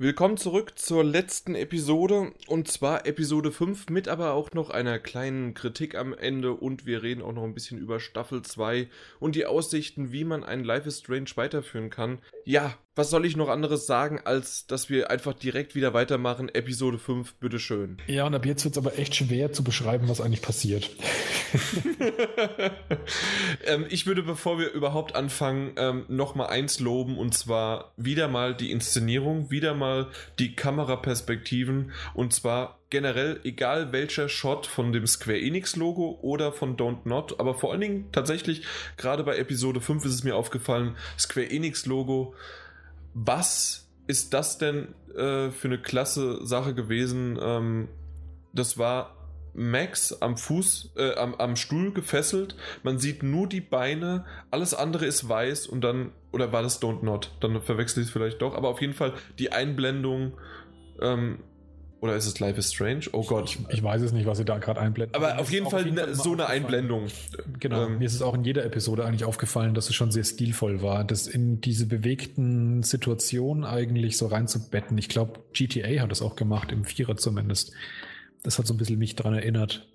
Willkommen zurück zur letzten Episode und zwar Episode 5 mit aber auch noch einer kleinen Kritik am Ende und wir reden auch noch ein bisschen über Staffel 2 und die Aussichten, wie man einen Life is Strange weiterführen kann. Ja, was soll ich noch anderes sagen, als dass wir einfach direkt wieder weitermachen? Episode 5, bitteschön. Ja, und ab jetzt wird es aber echt schwer zu beschreiben, was eigentlich passiert. ähm, ich würde, bevor wir überhaupt anfangen, ähm, nochmal eins loben und zwar wieder mal die Inszenierung, wieder mal die Kameraperspektiven und zwar generell, egal welcher Shot von dem Square Enix Logo oder von Don't Not, aber vor allen Dingen tatsächlich, gerade bei Episode 5 ist es mir aufgefallen, Square Enix Logo was ist das denn äh, für eine klasse Sache gewesen? Ähm, das war Max am Fuß, äh, am, am Stuhl gefesselt. Man sieht nur die Beine, alles andere ist weiß und dann, oder war das Don't Not? Dann verwechsel ich es vielleicht doch, aber auf jeden Fall die Einblendung ähm, oder ist es Life is Strange? Oh Gott. Ich, ich weiß es nicht, was sie da gerade einblenden. Aber auf jeden Fall, auf jeden Fall so eine Einblendung. Genau. Ähm, Mir ist es auch in jeder Episode eigentlich aufgefallen, dass es schon sehr stilvoll war, das in diese bewegten Situationen eigentlich so reinzubetten. Ich glaube, GTA hat das auch gemacht, im Vierer zumindest. Das hat so ein bisschen mich daran erinnert.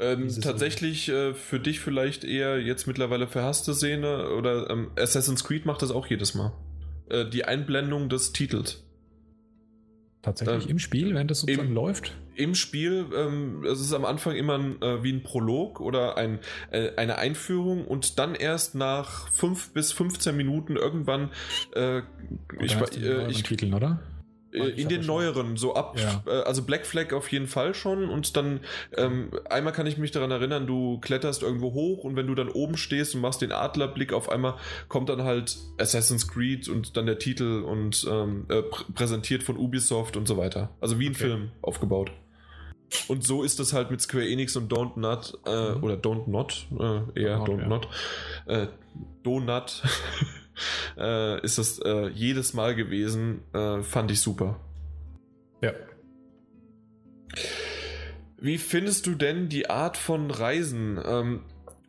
Ähm, tatsächlich äh, für dich vielleicht eher jetzt mittlerweile verhasste Szene oder ähm, Assassin's Creed macht das auch jedes Mal. Äh, die Einblendung des Titels. Tatsächlich ähm, im Spiel, während das sozusagen im, läuft? Im Spiel, ähm, es ist am Anfang immer ein, äh, wie ein Prolog oder ein, äh, eine Einführung und dann erst nach 5 bis 15 Minuten irgendwann äh, ich, äh, ich, Titeln, oder? Äh, in den neueren, so ab, ja. Äh, also Black Flag auf jeden Fall schon und dann ähm, einmal kann ich mich daran erinnern, du kletterst irgendwo hoch und wenn du dann oben stehst und machst den Adlerblick, auf einmal kommt dann halt Assassin's Creed und dann der Titel und ähm, äh, pr präsentiert von Ubisoft und so weiter. Also wie ein okay. Film aufgebaut. Und so ist das halt mit Square Enix und Don't Not, äh, mhm. oder Don't Not, äh, eher Don't, Don't ja. Not, äh, Donut. äh, ist das äh, jedes Mal gewesen. Äh, fand ich super. Ja. Wie findest du denn die Art von Reisen? Ähm,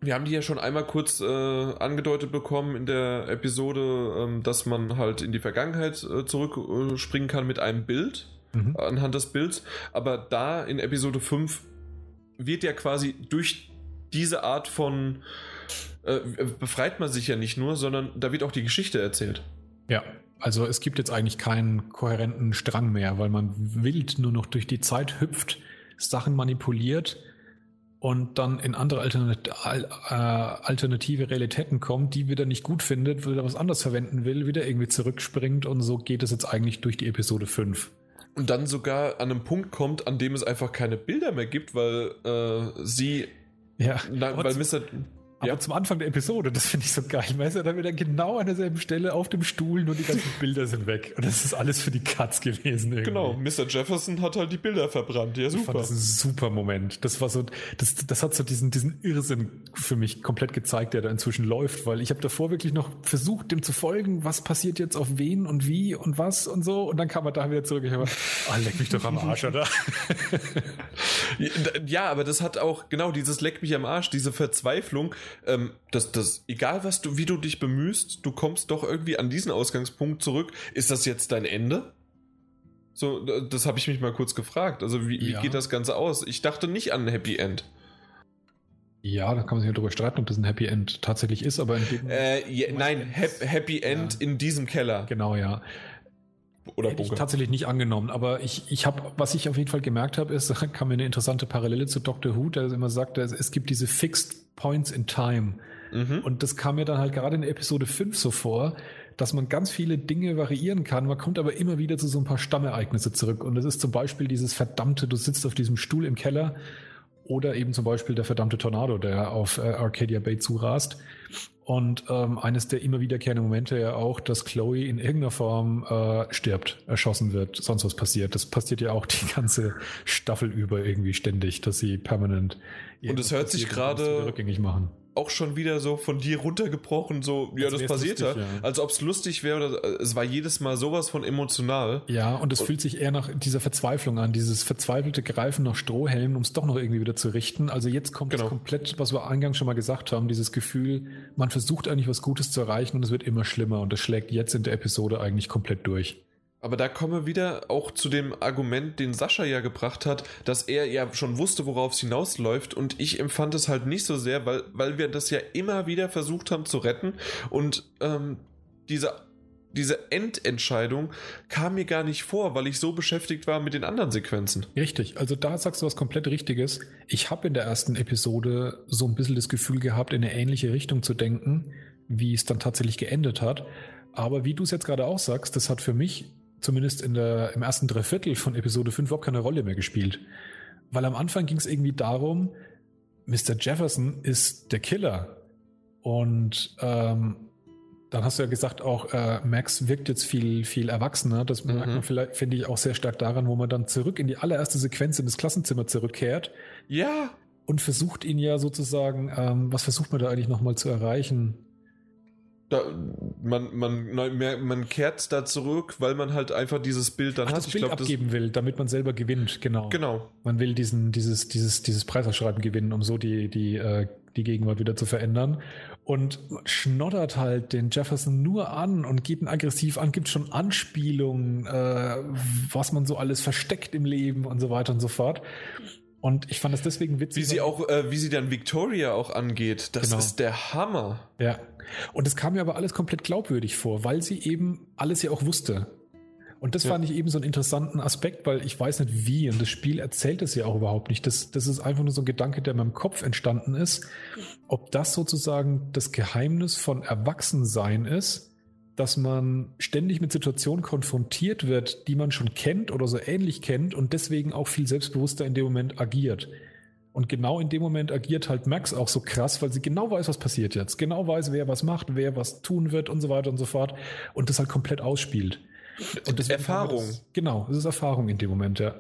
wir haben die ja schon einmal kurz äh, angedeutet bekommen in der Episode, ähm, dass man halt in die Vergangenheit äh, zurückspringen kann mit einem Bild, mhm. anhand des Bilds. Aber da in Episode 5 wird ja quasi durch diese Art von äh, befreit man sich ja nicht nur, sondern da wird auch die Geschichte erzählt. Ja, also es gibt jetzt eigentlich keinen kohärenten Strang mehr, weil man wild nur noch durch die Zeit hüpft, Sachen manipuliert und dann in andere Alternat äh, alternative Realitäten kommt, die wieder nicht gut findet, wieder was anderes verwenden will, wieder irgendwie zurückspringt und so geht es jetzt eigentlich durch die Episode 5 und dann sogar an einem Punkt kommt, an dem es einfach keine Bilder mehr gibt, weil äh, sie ja, na, weil Mr. Aber ja. zum Anfang der Episode, das finde ich so geil. Weißt du, dann wieder genau an derselben Stelle auf dem Stuhl, nur die ganzen Bilder sind weg. Und das ist alles für die Katz gewesen. Irgendwie. Genau, Mr. Jefferson hat halt die Bilder verbrannt. Ja, super. Ich fand das ein super Moment. Das war so, das, das hat so diesen, diesen Irrsinn für mich komplett gezeigt, der da inzwischen läuft, weil ich habe davor wirklich noch versucht, dem zu folgen, was passiert jetzt auf wen und wie und was und so. Und dann kam er da wieder zurück. Ich habe, oh, leck mich doch am Arsch, oder? ja, aber das hat auch, genau, dieses leck mich am Arsch, diese Verzweiflung, ähm, das, das, egal was du, wie du dich bemühst, du kommst doch irgendwie an diesen Ausgangspunkt zurück. Ist das jetzt dein Ende? So, das habe ich mich mal kurz gefragt. Also, wie, ja. wie geht das Ganze aus? Ich dachte nicht an ein Happy End. Ja, da kann man sich ja darüber streiten, ob das ein Happy End tatsächlich ist, aber in dem äh, ja, nein, Happy End ja. in diesem Keller. Genau, ja. Oder Hätte ich tatsächlich nicht angenommen, aber ich, ich habe, was ich auf jeden Fall gemerkt habe, ist, da kam mir eine interessante Parallele zu Dr. Who, der immer sagt, es gibt diese Fixed Points in Time. Mhm. Und das kam mir dann halt gerade in Episode 5 so vor, dass man ganz viele Dinge variieren kann. Man kommt aber immer wieder zu so ein paar Stammereignisse zurück. Und das ist zum Beispiel dieses verdammte, du sitzt auf diesem Stuhl im Keller oder eben zum Beispiel der verdammte Tornado, der auf äh, Arcadia Bay zurast. Und ähm, eines der immer wiederkehrenden Momente ja auch, dass Chloe in irgendeiner Form äh, stirbt, erschossen wird, sonst was passiert. Das passiert ja auch die ganze Staffel über irgendwie ständig, dass sie permanent. Und es hört sich gerade rückgängig machen auch schon wieder so von dir runtergebrochen, so, ja, das passiert ja. Als ob es lustig wäre, äh, es war jedes Mal sowas von emotional. Ja, und es fühlt sich eher nach dieser Verzweiflung an, dieses verzweifelte Greifen nach Strohhelm, um es doch noch irgendwie wieder zu richten. Also jetzt kommt genau. komplett, was wir eingangs schon mal gesagt haben, dieses Gefühl, man versucht eigentlich was Gutes zu erreichen und es wird immer schlimmer und das schlägt jetzt in der Episode eigentlich komplett durch. Aber da kommen wir wieder auch zu dem Argument, den Sascha ja gebracht hat, dass er ja schon wusste, worauf es hinausläuft. Und ich empfand es halt nicht so sehr, weil, weil wir das ja immer wieder versucht haben zu retten. Und ähm, diese, diese Endentscheidung kam mir gar nicht vor, weil ich so beschäftigt war mit den anderen Sequenzen. Richtig, also da sagst du was komplett Richtiges. Ich habe in der ersten Episode so ein bisschen das Gefühl gehabt, in eine ähnliche Richtung zu denken, wie es dann tatsächlich geendet hat. Aber wie du es jetzt gerade auch sagst, das hat für mich zumindest in der, im ersten Dreiviertel von Episode 5 überhaupt keine Rolle mehr gespielt. Weil am Anfang ging es irgendwie darum, Mr. Jefferson ist der Killer. Und ähm, dann hast du ja gesagt, auch äh, Max wirkt jetzt viel, viel erwachsener. Das mhm. merkt man vielleicht, finde ich, auch sehr stark daran, wo man dann zurück in die allererste Sequenz in das Klassenzimmer zurückkehrt. Ja. Und versucht ihn ja sozusagen, ähm, was versucht man da eigentlich nochmal zu erreichen? Da, man, man, man kehrt da zurück, weil man halt einfach dieses Bild dann Ach, hat. Das ich Bild glaub, abgeben das will, damit man selber gewinnt, genau. Genau. Man will diesen, dieses, dieses, dieses Preisausschreiben gewinnen, um so die, die, äh, die Gegenwart wieder zu verändern. Und schnoddert halt den Jefferson nur an und geht ihn aggressiv an, gibt schon Anspielungen, äh, was man so alles versteckt im Leben und so weiter und so fort. Und ich fand das deswegen witzig. Wie sie auch, äh, wie sie dann Victoria auch angeht, das genau. ist der Hammer. Ja. Und es kam mir aber alles komplett glaubwürdig vor, weil sie eben alles ja auch wusste. Und das ja. fand ich eben so einen interessanten Aspekt, weil ich weiß nicht wie und das Spiel erzählt es ja auch überhaupt nicht. Das, das ist einfach nur so ein Gedanke, der in meinem Kopf entstanden ist. Ob das sozusagen das Geheimnis von Erwachsensein ist, dass man ständig mit Situationen konfrontiert wird, die man schon kennt oder so ähnlich kennt und deswegen auch viel selbstbewusster in dem Moment agiert. Und genau in dem Moment agiert halt Max auch so krass, weil sie genau weiß, was passiert jetzt. Genau weiß, wer was macht, wer was tun wird und so weiter und so fort. Und das halt komplett ausspielt. Und das Erfahrung. Das, genau, das ist Erfahrung in dem Moment, ja.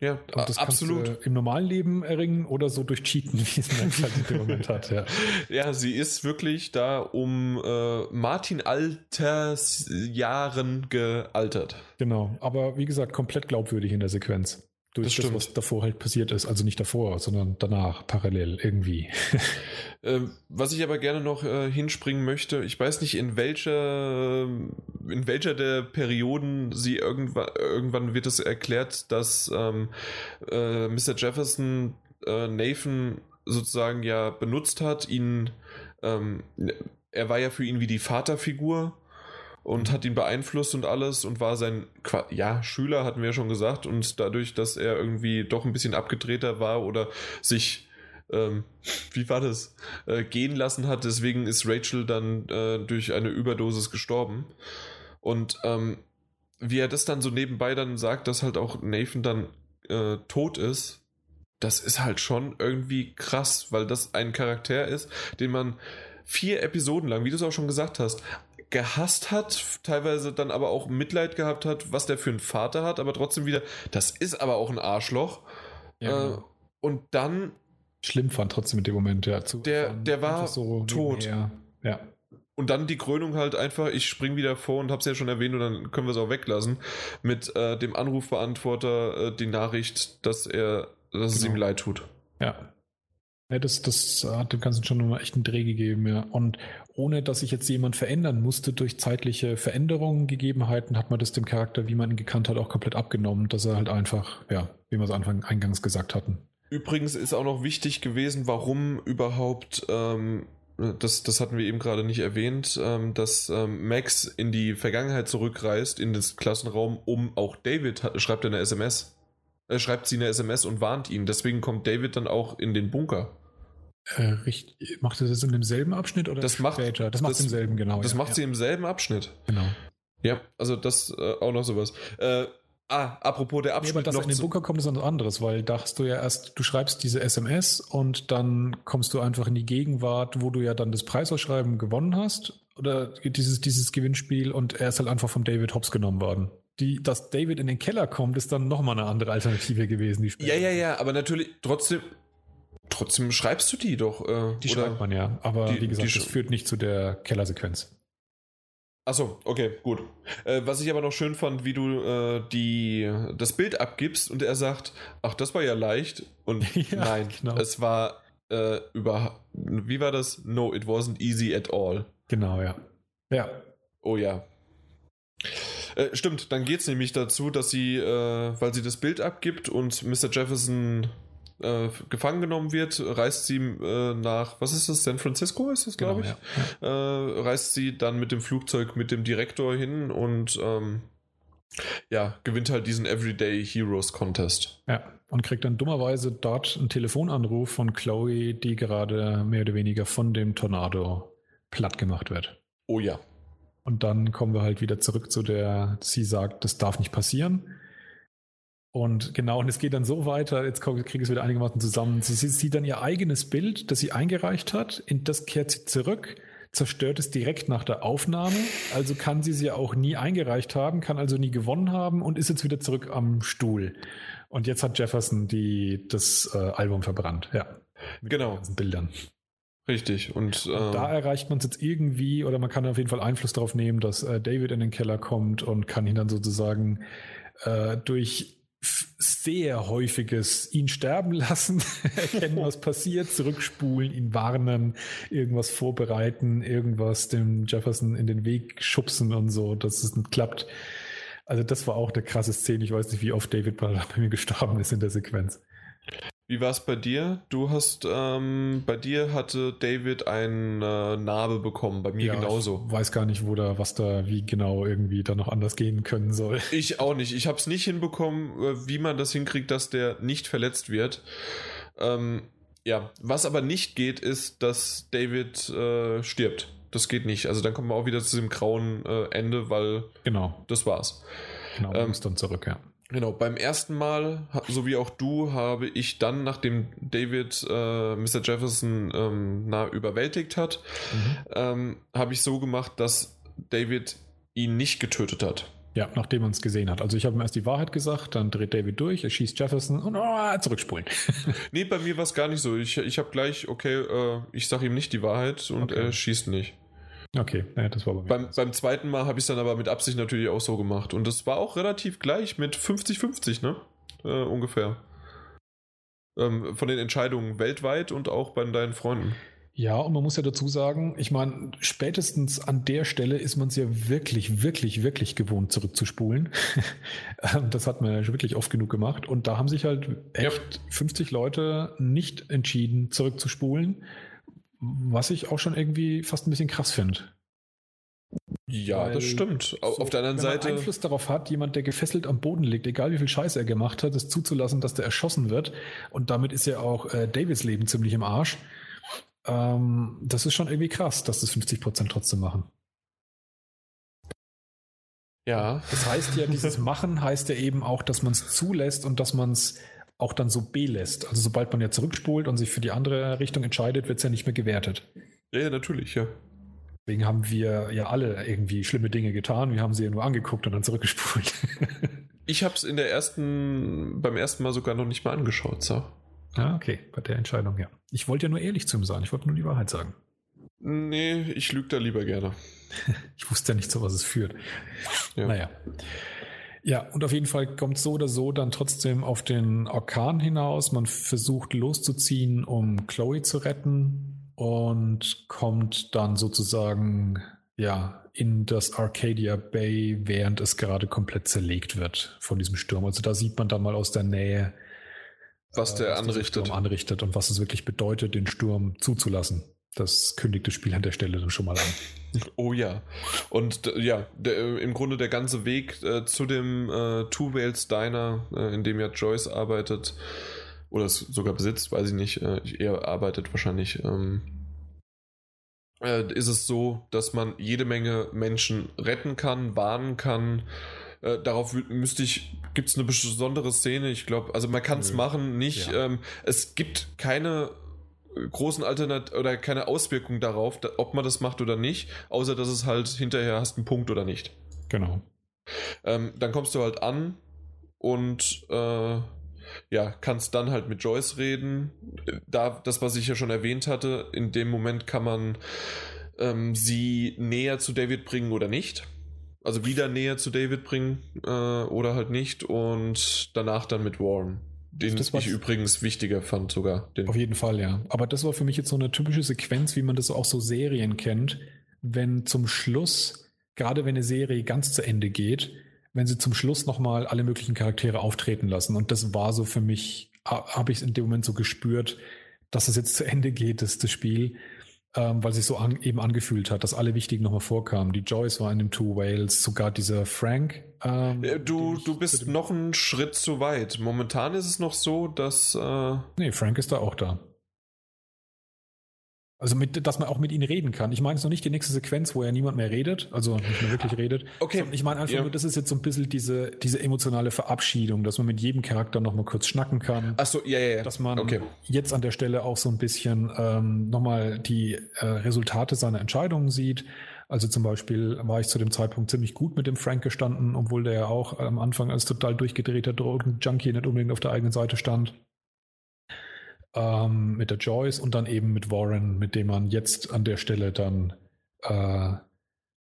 Ja, und das absolut. im normalen Leben erringen oder so durch Cheaten, wie es Max halt dem Moment hat. Ja. ja, sie ist wirklich da um äh, Martin Altersjahren gealtert. Genau, aber wie gesagt, komplett glaubwürdig in der Sequenz. Durch das, das, was davor halt passiert ist. Also nicht davor, sondern danach, parallel, irgendwie. ähm, was ich aber gerne noch äh, hinspringen möchte, ich weiß nicht, in welcher, in welcher der Perioden sie irgendwann, irgendwann wird es erklärt, dass ähm, äh, Mr. Jefferson äh, Nathan sozusagen ja benutzt hat, ihn, ähm, er war ja für ihn wie die Vaterfigur und hat ihn beeinflusst und alles und war sein ja, Schüler, hatten wir ja schon gesagt. Und dadurch, dass er irgendwie doch ein bisschen abgedrehter war oder sich, ähm, wie war das, äh, gehen lassen hat, deswegen ist Rachel dann äh, durch eine Überdosis gestorben. Und ähm, wie er das dann so nebenbei dann sagt, dass halt auch Nathan dann äh, tot ist, das ist halt schon irgendwie krass, weil das ein Charakter ist, den man vier Episoden lang, wie du es auch schon gesagt hast, gehasst hat, teilweise dann aber auch Mitleid gehabt hat, was der für einen Vater hat, aber trotzdem wieder, das ist aber auch ein Arschloch. Ja, äh, genau. und dann. Schlimm fand trotzdem in dem Moment, ja. Zu der, der war so tot. Ja. Und dann die Krönung halt einfach, ich spring wieder vor und hab's ja schon erwähnt und dann können wir es auch weglassen, mit äh, dem Anrufbeantworter äh, die Nachricht, dass er, dass genau. es ihm leid tut. Ja. Ja, das, das hat dem Ganzen schon mal echt einen Dreh gegeben, ja. Und ohne dass sich jetzt jemand verändern musste durch zeitliche Veränderungen, Gegebenheiten, hat man das dem Charakter, wie man ihn gekannt hat, auch komplett abgenommen, dass er halt einfach, ja, wie wir es Anfang eingangs gesagt hatten. Übrigens ist auch noch wichtig gewesen, warum überhaupt, ähm, das, das hatten wir eben gerade nicht erwähnt, ähm, dass ähm, Max in die Vergangenheit zurückreist, in das Klassenraum, um auch David, schreibt er eine SMS, äh, schreibt sie eine SMS und warnt ihn. Deswegen kommt David dann auch in den Bunker. Äh, richtig, macht das jetzt in demselben Abschnitt oder das später? Macht, das macht das, im selben, genau. Das ja, macht ja. sie im selben Abschnitt. Genau. Ja, also das äh, auch noch sowas. Äh, ah, apropos der Abschnitt. Nee, aber das in den Bunker kommt, ist was anderes, weil da hast du ja erst, du schreibst diese SMS und dann kommst du einfach in die Gegenwart, wo du ja dann das Preisausschreiben gewonnen hast oder dieses, dieses Gewinnspiel und er ist halt einfach vom David Hobbs genommen worden die, dass David in den Keller kommt, ist dann nochmal eine andere Alternative gewesen. Die ja, ja, ja, aber natürlich trotzdem, trotzdem schreibst du die doch. Äh, die schreibt man ja, aber die, wie gesagt, das führt nicht zu der Kellersequenz. Achso, okay, gut. Äh, was ich aber noch schön fand, wie du äh, die, das Bild abgibst und er sagt, ach, das war ja leicht. Und ja, nein, genau. es war äh, über, wie war das? No, it wasn't easy at all. Genau, ja. Ja. Oh ja. Äh, stimmt, dann geht es nämlich dazu, dass sie, äh, weil sie das Bild abgibt und Mr. Jefferson äh, gefangen genommen wird, reist sie äh, nach, was ist das, San Francisco ist das, glaube genau, ich, ja. äh, reist sie dann mit dem Flugzeug mit dem Direktor hin und ähm, ja, gewinnt halt diesen Everyday Heroes Contest. Ja, und kriegt dann dummerweise dort einen Telefonanruf von Chloe, die gerade mehr oder weniger von dem Tornado platt gemacht wird. Oh ja. Und dann kommen wir halt wieder zurück zu der, sie sagt, das darf nicht passieren. Und genau, und es geht dann so weiter, jetzt kriege ich es wieder einigermaßen zusammen. Sie, sie sieht dann ihr eigenes Bild, das sie eingereicht hat, in das kehrt sie zurück, zerstört es direkt nach der Aufnahme, also kann sie sie auch nie eingereicht haben, kann also nie gewonnen haben und ist jetzt wieder zurück am Stuhl. Und jetzt hat Jefferson die, das äh, Album verbrannt, ja. Mit genau. Den ganzen Bildern. Richtig. Und, äh, und da erreicht man es jetzt irgendwie, oder man kann auf jeden Fall Einfluss darauf nehmen, dass äh, David in den Keller kommt und kann ihn dann sozusagen äh, durch sehr häufiges ihn sterben lassen, erkennen, was passiert, zurückspulen, ihn warnen, irgendwas vorbereiten, irgendwas dem Jefferson in den Weg schubsen und so, dass es nicht klappt. Also das war auch eine krasse Szene. Ich weiß nicht, wie oft David bei mir gestorben ist in der Sequenz. Wie war es bei dir? Du hast, ähm, bei dir hatte David eine äh, Narbe bekommen, bei mir ja, genauso. Ich weiß gar nicht, wo da, was da, wie genau irgendwie da noch anders gehen können soll. Ich auch nicht. Ich habe es nicht hinbekommen, äh, wie man das hinkriegt, dass der nicht verletzt wird. Ähm, ja, was aber nicht geht, ist, dass David äh, stirbt. Das geht nicht. Also dann kommen wir auch wieder zu dem grauen äh, Ende, weil genau. das war's. Genau, ähm, dann zurück, ja. Genau, beim ersten Mal, so wie auch du, habe ich dann, nachdem David äh, Mr. Jefferson ähm, nah überwältigt hat, mhm. ähm, habe ich so gemacht, dass David ihn nicht getötet hat. Ja, nachdem man es gesehen hat. Also ich habe ihm erst die Wahrheit gesagt, dann dreht David durch, er schießt Jefferson und oh, zurückspulen. nee, bei mir war es gar nicht so. Ich, ich habe gleich, okay, äh, ich sage ihm nicht die Wahrheit und okay. er schießt nicht. Okay, ja, das war bei mir. Beim, beim zweiten Mal habe ich es dann aber mit Absicht natürlich auch so gemacht. Und das war auch relativ gleich mit 50-50, ne? Äh, ungefähr. Ähm, von den Entscheidungen weltweit und auch bei deinen Freunden. Ja, und man muss ja dazu sagen, ich meine, spätestens an der Stelle ist man es ja wirklich, wirklich, wirklich gewohnt, zurückzuspulen. Ähm, das hat man ja schon wirklich oft genug gemacht. Und da haben sich halt echt ja. 50 Leute nicht entschieden, zurückzuspulen. Was ich auch schon irgendwie fast ein bisschen krass finde. Ja, Weil das stimmt. Auf so, der anderen wenn Seite. Man Einfluss darauf hat, jemand, der gefesselt am Boden liegt, egal wie viel Scheiß er gemacht hat, es zuzulassen, dass der erschossen wird. Und damit ist ja auch äh, Davids Leben ziemlich im Arsch. Ähm, das ist schon irgendwie krass, dass das 50 Prozent trotzdem machen. Ja. Das heißt ja, dieses Machen heißt ja eben auch, dass man es zulässt und dass man es auch dann so belässt. Also sobald man ja zurückspult und sich für die andere Richtung entscheidet, wird es ja nicht mehr gewertet. Ja, ja, natürlich, ja. Deswegen haben wir ja alle irgendwie schlimme Dinge getan. Wir haben sie ja nur angeguckt und dann zurückgespult. ich habe es in der ersten, beim ersten Mal sogar noch nicht mal angeschaut, so. Ah, okay, bei der Entscheidung, ja. Ich wollte ja nur ehrlich zu ihm sein. Ich wollte nur die Wahrheit sagen. Nee, ich lüge da lieber gerne. ich wusste ja nicht, zu was es führt. Ja. Naja. Ja, und auf jeden Fall kommt so oder so dann trotzdem auf den Orkan hinaus. Man versucht loszuziehen, um Chloe zu retten und kommt dann sozusagen ja in das Arcadia Bay, während es gerade komplett zerlegt wird von diesem Sturm. Also da sieht man dann mal aus der Nähe, was der äh, was anrichtet. anrichtet und was es wirklich bedeutet, den Sturm zuzulassen. Das kündigt das Spiel an der Stelle dann schon mal an. Oh ja. Und ja, der, äh, im Grunde der ganze Weg äh, zu dem äh, Two Whales Diner, äh, in dem ja Joyce arbeitet, oder es sogar besitzt, weiß ich nicht, äh, er arbeitet wahrscheinlich, ähm, äh, ist es so, dass man jede Menge Menschen retten kann, warnen kann. darauf müsste ich, gibt es eine besondere Szene, ich glaube, also man kann es machen, nicht, ja. ähm, es gibt keine großen Alternat oder keine Auswirkung darauf, ob man das macht oder nicht, außer dass es halt hinterher hast einen Punkt oder nicht. Genau. Ähm, dann kommst du halt an und äh, ja, kannst dann halt mit Joyce reden. Da, das, was ich ja schon erwähnt hatte, in dem Moment kann man ähm, sie näher zu David bringen oder nicht. Also wieder näher zu David bringen äh, oder halt nicht und danach dann mit Warren. Den das ich übrigens wichtiger fand sogar. auf jeden Fall, ja. Aber das war für mich jetzt so eine typische Sequenz, wie man das auch so Serien kennt, wenn zum Schluss, gerade wenn eine Serie ganz zu Ende geht, wenn sie zum Schluss nochmal alle möglichen Charaktere auftreten lassen. Und das war so für mich, habe ich in dem Moment so gespürt, dass es jetzt zu Ende geht, das, das Spiel ähm, weil sich so an, eben angefühlt hat, dass alle Wichtigen nochmal vorkamen. Die Joyce war in dem Two Whales, sogar dieser Frank. Ähm, du, du bist noch einen Schritt zu weit. Momentan ist es noch so, dass. Äh nee, Frank ist da auch da. Also, mit, dass man auch mit ihnen reden kann. Ich meine es noch nicht die nächste Sequenz, wo ja niemand mehr redet, also nicht mehr wirklich redet. Okay. Ich meine einfach ja. nur, das ist jetzt so ein bisschen diese, diese emotionale Verabschiedung, dass man mit jedem Charakter nochmal kurz schnacken kann. Ach so, ja, ja, ja. Dass man okay. jetzt an der Stelle auch so ein bisschen ähm, nochmal die äh, Resultate seiner Entscheidungen sieht. Also zum Beispiel war ich zu dem Zeitpunkt ziemlich gut mit dem Frank gestanden, obwohl der ja auch am Anfang als total durchgedrehter Drogen-Junkie nicht unbedingt auf der eigenen Seite stand ähm, mit der Joyce und dann eben mit Warren, mit dem man jetzt an der Stelle dann äh,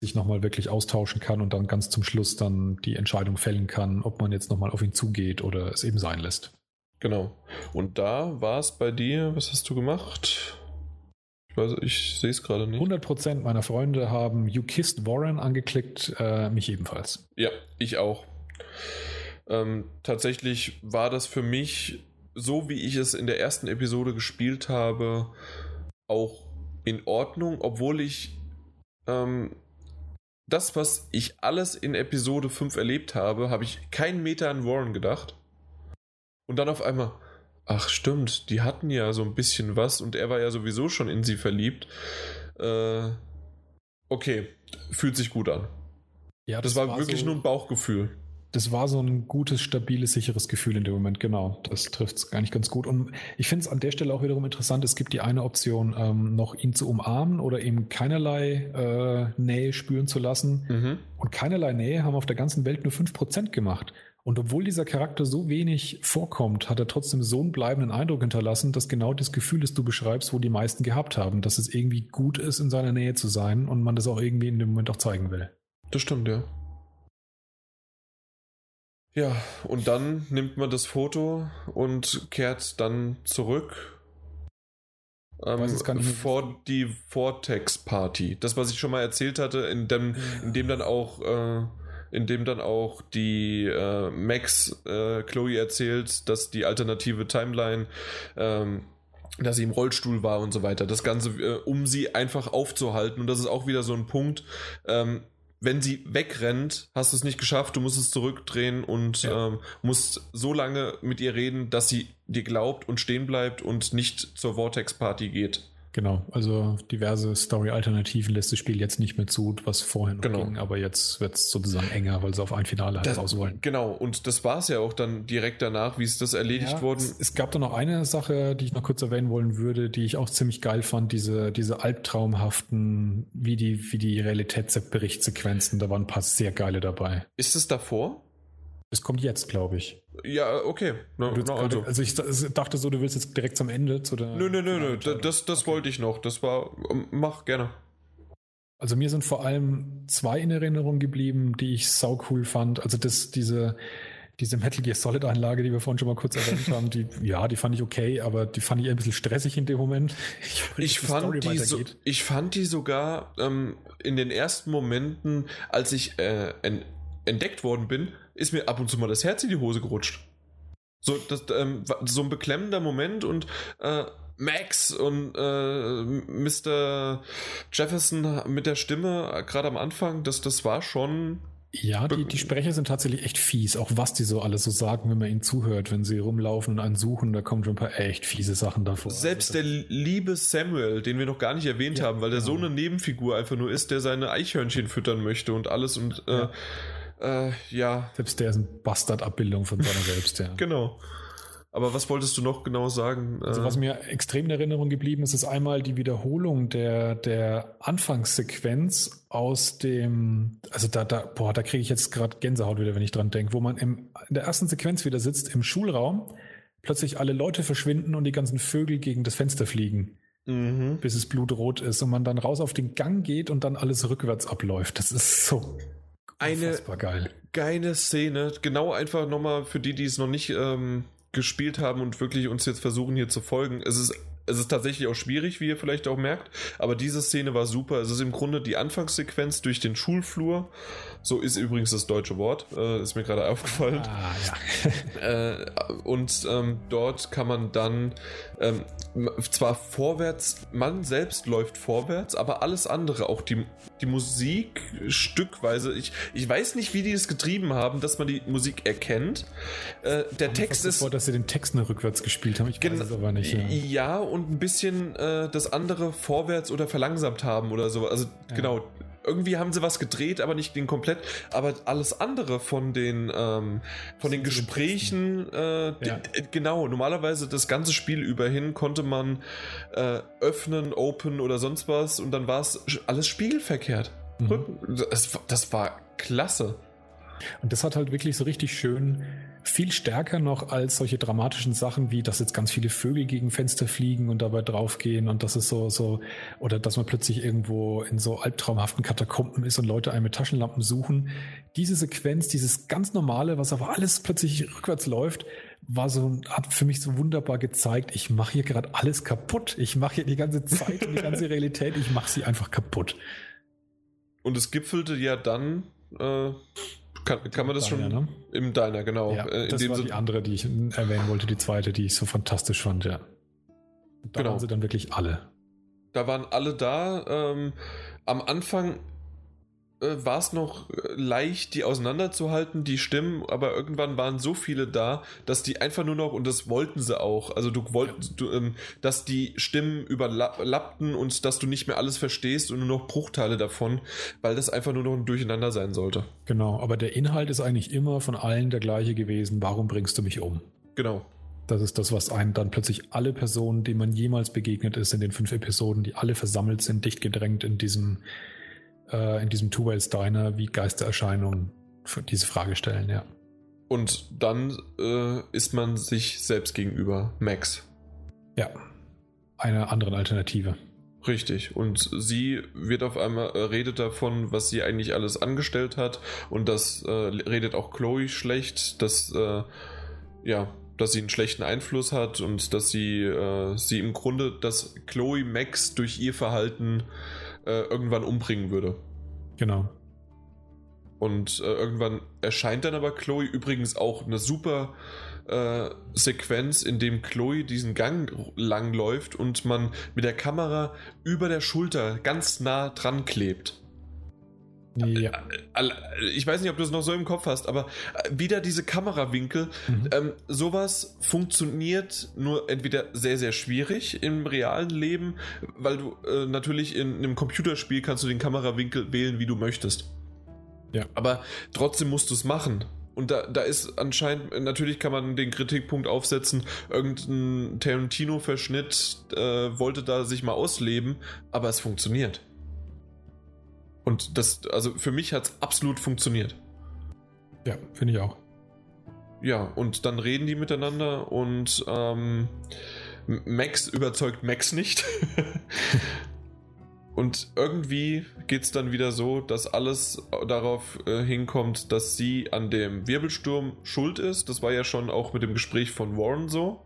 sich nochmal wirklich austauschen kann und dann ganz zum Schluss dann die Entscheidung fällen kann, ob man jetzt nochmal auf ihn zugeht oder es eben sein lässt. Genau. Und da war es bei dir, was hast du gemacht? Ich weiß, ich sehe es gerade nicht. 100% meiner Freunde haben You Kissed Warren angeklickt, äh, mich ebenfalls. Ja, ich auch. Ähm, tatsächlich war das für mich so wie ich es in der ersten Episode gespielt habe, auch in Ordnung, obwohl ich ähm, das, was ich alles in Episode 5 erlebt habe, habe ich keinen Meter an Warren gedacht. Und dann auf einmal, ach stimmt, die hatten ja so ein bisschen was und er war ja sowieso schon in sie verliebt. Äh, okay, fühlt sich gut an. Ja, das, das war, war, wirklich so nur ein Bauchgefühl das war so ein gutes, stabiles, sicheres Gefühl in dem Moment, genau. Das trifft es gar nicht ganz gut. Und ich finde es an der Stelle auch wiederum interessant, es gibt die eine Option, ähm, noch ihn zu umarmen oder ihm keinerlei äh, Nähe spüren zu lassen. Mhm. Und keinerlei Nähe haben auf der ganzen Welt nur 5% gemacht. Und obwohl dieser Charakter so wenig vorkommt, hat er trotzdem so einen bleibenden Eindruck hinterlassen, dass genau das Gefühl, das du beschreibst, wo die meisten gehabt haben, dass es irgendwie gut ist, in seiner Nähe zu sein und man das auch irgendwie in dem Moment auch zeigen will. Das stimmt, ja. Ja, und dann nimmt man das Foto und kehrt dann zurück ähm, vor die Vortex-Party. Das, was ich schon mal erzählt hatte, in dem, in dem dann auch, äh, in dem dann auch die äh, Max äh, Chloe erzählt, dass die alternative Timeline ähm, dass sie im Rollstuhl war und so weiter. Das Ganze, äh, um sie einfach aufzuhalten. Und das ist auch wieder so ein Punkt. Ähm, wenn sie wegrennt, hast du es nicht geschafft, du musst es zurückdrehen und ja. ähm, musst so lange mit ihr reden, dass sie dir glaubt und stehen bleibt und nicht zur Vortex-Party geht. Genau, also diverse Story-Alternativen lässt das Spiel jetzt nicht mehr zu, was vorher noch genau. ging, aber jetzt wird es sozusagen enger, weil sie auf ein Finale halt raus wollen. Genau, und das war es ja auch dann direkt danach, wie ist das erledigt ja, worden? Es, es, gab da noch eine Sache, die ich noch kurz erwähnen wollen würde, die ich auch ziemlich geil fand, diese, diese albtraumhaften, wie die, wie die Realitätsberichtssequenzen, da waren ein paar sehr geile dabei. Ist es davor? Es kommt jetzt, glaube ich. Ja, okay. No, no, also. also ich dachte so, du willst jetzt direkt zum Ende zu der. Nö, nö, nö, nö. Das, das okay. wollte ich noch. Das war. Ähm, mach gerne. Also mir sind vor allem zwei in Erinnerung geblieben, die ich sau cool fand. Also das, diese, diese Metal Gear Solid Einlage, die wir vorhin schon mal kurz erwähnt haben, die, ja, die fand ich okay, aber die fand ich ein bisschen stressig in dem Moment. Ich, ich fand, die so, ich fand die sogar ähm, in den ersten Momenten, als ich äh, entdeckt worden bin, ist mir ab und zu mal das Herz in die Hose gerutscht. So, das, ähm, so ein beklemmender Moment und äh, Max und äh, Mr. Jefferson mit der Stimme, äh, gerade am Anfang, das, das war schon. Ja, die, die Sprecher sind tatsächlich echt fies, auch was die so alles so sagen, wenn man ihnen zuhört, wenn sie rumlaufen und einen suchen, da kommen schon ein paar echt fiese Sachen davor. Selbst also, der liebe Samuel, den wir noch gar nicht erwähnt ja, haben, weil der genau. so eine Nebenfigur einfach nur ist, der seine Eichhörnchen füttern möchte und alles und äh, ja äh, ja. Selbst der ist eine Bastard-Abbildung von seiner selbst, ja. genau. Aber was wolltest du noch genau sagen? Also was mir extrem in Erinnerung geblieben ist, ist einmal die Wiederholung der, der Anfangssequenz aus dem, also da, da, boah, da kriege ich jetzt gerade Gänsehaut wieder, wenn ich dran denke, wo man im, in der ersten Sequenz wieder sitzt im Schulraum, plötzlich alle Leute verschwinden und die ganzen Vögel gegen das Fenster fliegen. Mhm. Bis es blutrot ist und man dann raus auf den Gang geht und dann alles rückwärts abläuft. Das ist so eine geil. geile Szene. Genau einfach nochmal für die, die es noch nicht ähm, gespielt haben und wirklich uns jetzt versuchen hier zu folgen. Es ist es ist tatsächlich auch schwierig, wie ihr vielleicht auch merkt, aber diese Szene war super. Es ist im Grunde die Anfangssequenz durch den Schulflur. So ist übrigens das deutsche Wort, äh, ist mir gerade aufgefallen. Ah, ja. äh, und ähm, dort kann man dann ähm, zwar vorwärts, man selbst läuft vorwärts, aber alles andere, auch die, die Musik stückweise, ich, ich weiß nicht, wie die es getrieben haben, dass man die Musik erkennt. Äh, der Text ist. Vor, dass sie den Text nur rückwärts gespielt haben, ich weiß es aber nicht. Ja, ja und ein bisschen äh, das andere vorwärts oder verlangsamt haben oder so. Also ja. genau, irgendwie haben sie was gedreht, aber nicht den komplett. Aber alles andere von den, ähm, von den Gesprächen, äh, ja. genau, normalerweise das ganze Spiel über hin konnte man äh, öffnen, open oder sonst was und dann war es alles spiegelverkehrt. Mhm. Das, das war klasse. Und das hat halt wirklich so richtig schön viel stärker noch als solche dramatischen Sachen wie, dass jetzt ganz viele Vögel gegen Fenster fliegen und dabei draufgehen und dass es so, so, oder dass man plötzlich irgendwo in so albtraumhaften Katakomben ist und Leute einen mit Taschenlampen suchen. Diese Sequenz, dieses ganz normale, was aber alles plötzlich rückwärts läuft, war so, hat für mich so wunderbar gezeigt, ich mache hier gerade alles kaputt. Ich mache hier die ganze Zeit und die ganze Realität, ich mache sie einfach kaputt. Und es gipfelte ja dann äh, kann, kann man das Diner, schon ne? im Diner, genau. Ja, äh, das war die andere, die ich erwähnen wollte, die zweite, die ich so fantastisch fand, ja. Da genau. waren sie dann wirklich alle. Da waren alle da. Ähm, am Anfang äh, war es noch äh, leicht, die auseinanderzuhalten, die Stimmen, aber irgendwann waren so viele da, dass die einfach nur noch, und das wollten sie auch, also du wolltest, ja. ähm, dass die Stimmen überlappten und dass du nicht mehr alles verstehst und nur noch Bruchteile davon, weil das einfach nur noch ein Durcheinander sein sollte. Genau, aber der Inhalt ist eigentlich immer von allen der gleiche gewesen. Warum bringst du mich um? Genau. Das ist das, was einen dann plötzlich alle Personen, denen man jemals begegnet ist in den fünf Episoden, die alle versammelt sind, dicht gedrängt in diesem äh, in diesem Two-Ways Diner wie Geistererscheinungen diese Frage stellen, ja. Und dann äh, ist man sich selbst gegenüber Max. Ja, eine andere Alternative. Richtig. Und sie wird auf einmal äh, redet davon, was sie eigentlich alles angestellt hat. Und das äh, redet auch Chloe schlecht, dass äh, ja, dass sie einen schlechten Einfluss hat und dass sie äh, sie im Grunde, dass Chloe Max durch ihr Verhalten äh, irgendwann umbringen würde. Genau. Und äh, irgendwann erscheint dann aber Chloe übrigens auch eine super äh, Sequenz, in dem Chloe diesen Gang lang läuft und man mit der Kamera über der Schulter ganz nah dran klebt. Ja. Ich weiß nicht, ob du es noch so im Kopf hast, aber äh, wieder diese Kamerawinkel. Mhm. Ähm, sowas funktioniert nur entweder sehr, sehr schwierig im realen Leben, weil du äh, natürlich in, in einem Computerspiel kannst du den Kamerawinkel wählen, wie du möchtest. Ja. Aber trotzdem musst du es machen. Und da, da ist anscheinend, natürlich kann man den Kritikpunkt aufsetzen, irgendein Tarantino-Verschnitt äh, wollte da sich mal ausleben, aber es funktioniert. Und das, also für mich hat es absolut funktioniert. Ja, finde ich auch. Ja, und dann reden die miteinander und ähm, Max überzeugt Max nicht. und irgendwie geht es dann wieder so, dass alles darauf äh, hinkommt, dass sie an dem Wirbelsturm schuld ist. Das war ja schon auch mit dem Gespräch von Warren so.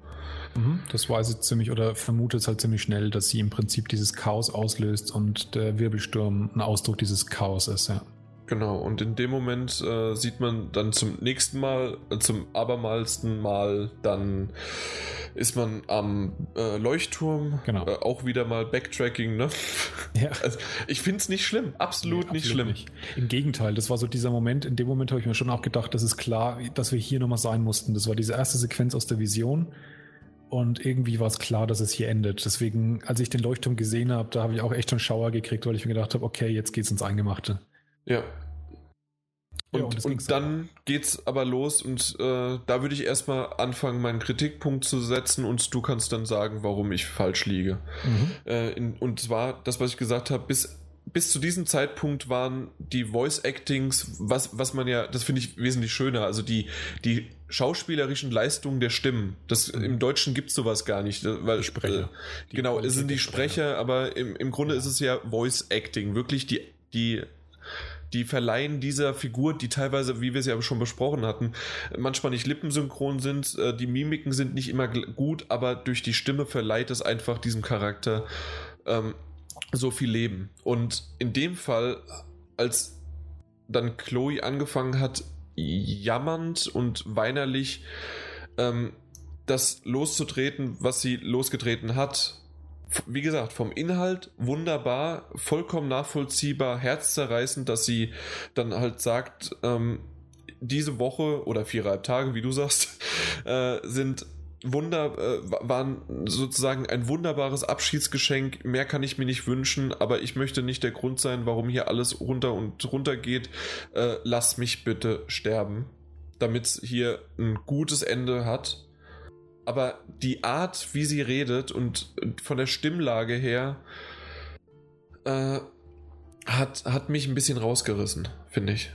Mhm, das weiß sie ziemlich oder vermutet es halt ziemlich schnell, dass sie im Prinzip dieses Chaos auslöst und der Wirbelsturm ein Ausdruck dieses Chaos ist, ja. Genau, und in dem Moment äh, sieht man dann zum nächsten Mal, äh, zum abermalsten Mal, dann ist man am äh, Leuchtturm. Genau. Äh, auch wieder mal Backtracking, ne? Ja. Also, ich finde es nicht schlimm, absolut, nee, nicht absolut schlimm. Nicht. Im Gegenteil, das war so dieser Moment, in dem Moment habe ich mir schon auch gedacht, das ist klar, dass wir hier nochmal sein mussten. Das war diese erste Sequenz aus der Vision und irgendwie war es klar, dass es hier endet. Deswegen, als ich den Leuchtturm gesehen habe, da habe ich auch echt schon Schauer gekriegt, weil ich mir gedacht habe, okay, jetzt geht's ins Eingemachte. Ja. Und, ja, und, und dann geht's aber los und äh, da würde ich erstmal anfangen, meinen Kritikpunkt zu setzen und du kannst dann sagen, warum ich falsch liege. Mhm. Äh, in, und zwar das, was ich gesagt habe, bis bis zu diesem Zeitpunkt waren die Voice Actings, was, was man ja, das finde ich wesentlich schöner, also die, die schauspielerischen Leistungen der Stimmen. Das, mhm. Im Deutschen gibt es sowas gar nicht. Weil, Sprecher. Äh, genau, es sind die Sprecher, aber im, im Grunde ist es ja Voice Acting, wirklich die, die die verleihen dieser Figur, die teilweise, wie wir es ja schon besprochen hatten, manchmal nicht lippensynchron sind, äh, die Mimiken sind nicht immer gut, aber durch die Stimme verleiht es einfach diesem Charakter ähm, so viel Leben. Und in dem Fall, als dann Chloe angefangen hat, jammernd und weinerlich ähm, das loszutreten, was sie losgetreten hat. Wie gesagt, vom Inhalt wunderbar, vollkommen nachvollziehbar, herzzerreißend, dass sie dann halt sagt, ähm, diese Woche oder viereinhalb Tage, wie du sagst, äh, sind Wunder, äh, waren sozusagen ein wunderbares Abschiedsgeschenk. Mehr kann ich mir nicht wünschen, aber ich möchte nicht der Grund sein, warum hier alles runter und runter geht. Äh, lass mich bitte sterben, damit es hier ein gutes Ende hat. Aber die Art, wie sie redet und von der Stimmlage her, äh, hat, hat mich ein bisschen rausgerissen, finde ich.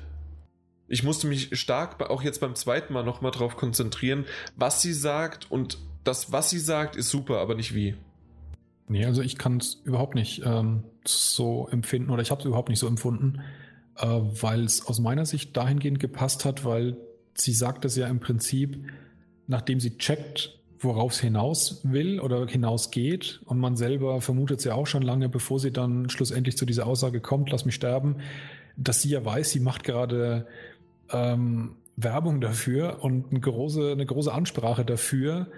Ich musste mich stark, auch jetzt beim zweiten Mal nochmal darauf konzentrieren, was sie sagt und das, was sie sagt, ist super, aber nicht wie. Nee, also ich kann es überhaupt nicht ähm, so empfinden oder ich habe es überhaupt nicht so empfunden, äh, weil es aus meiner Sicht dahingehend gepasst hat, weil sie sagt es ja im Prinzip, nachdem sie checkt, worauf es hinaus will oder hinausgeht und man selber vermutet es ja auch schon lange, bevor sie dann schlussendlich zu dieser Aussage kommt, lass mich sterben, dass sie ja weiß, sie macht gerade ähm, Werbung dafür und eine große, eine große Ansprache dafür,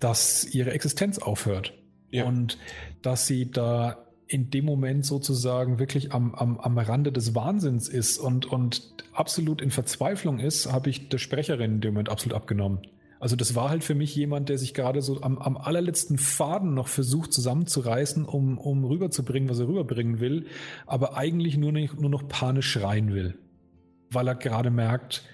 dass ihre Existenz aufhört. Ja. Und dass sie da in dem Moment sozusagen wirklich am, am, am Rande des Wahnsinns ist und, und absolut in Verzweiflung ist, habe ich der Sprecherin in dem Moment absolut abgenommen. Also das war halt für mich jemand, der sich gerade so am, am allerletzten Faden noch versucht zusammenzureißen, um, um rüberzubringen, was er rüberbringen will, aber eigentlich nur, nicht, nur noch panisch schreien will weil er gerade merkt,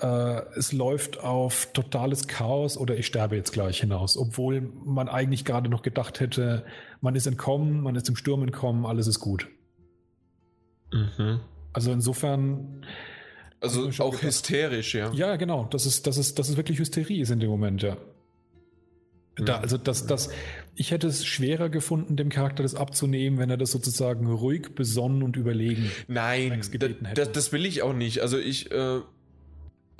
äh, es läuft auf totales Chaos oder ich sterbe jetzt gleich hinaus, obwohl man eigentlich gerade noch gedacht hätte, man ist entkommen, man ist im Sturm entkommen, alles ist gut. Mhm. Also insofern. Also auch gedacht, hysterisch, ja. Ja, genau. Das ist, das ist, das ist wirklich Hysterie ist in dem Moment, ja. Da, also das, das, ich hätte es schwerer gefunden, dem Charakter das abzunehmen, wenn er das sozusagen ruhig, besonnen und überlegen Nein, das, das, will ich auch nicht. Also ich, äh,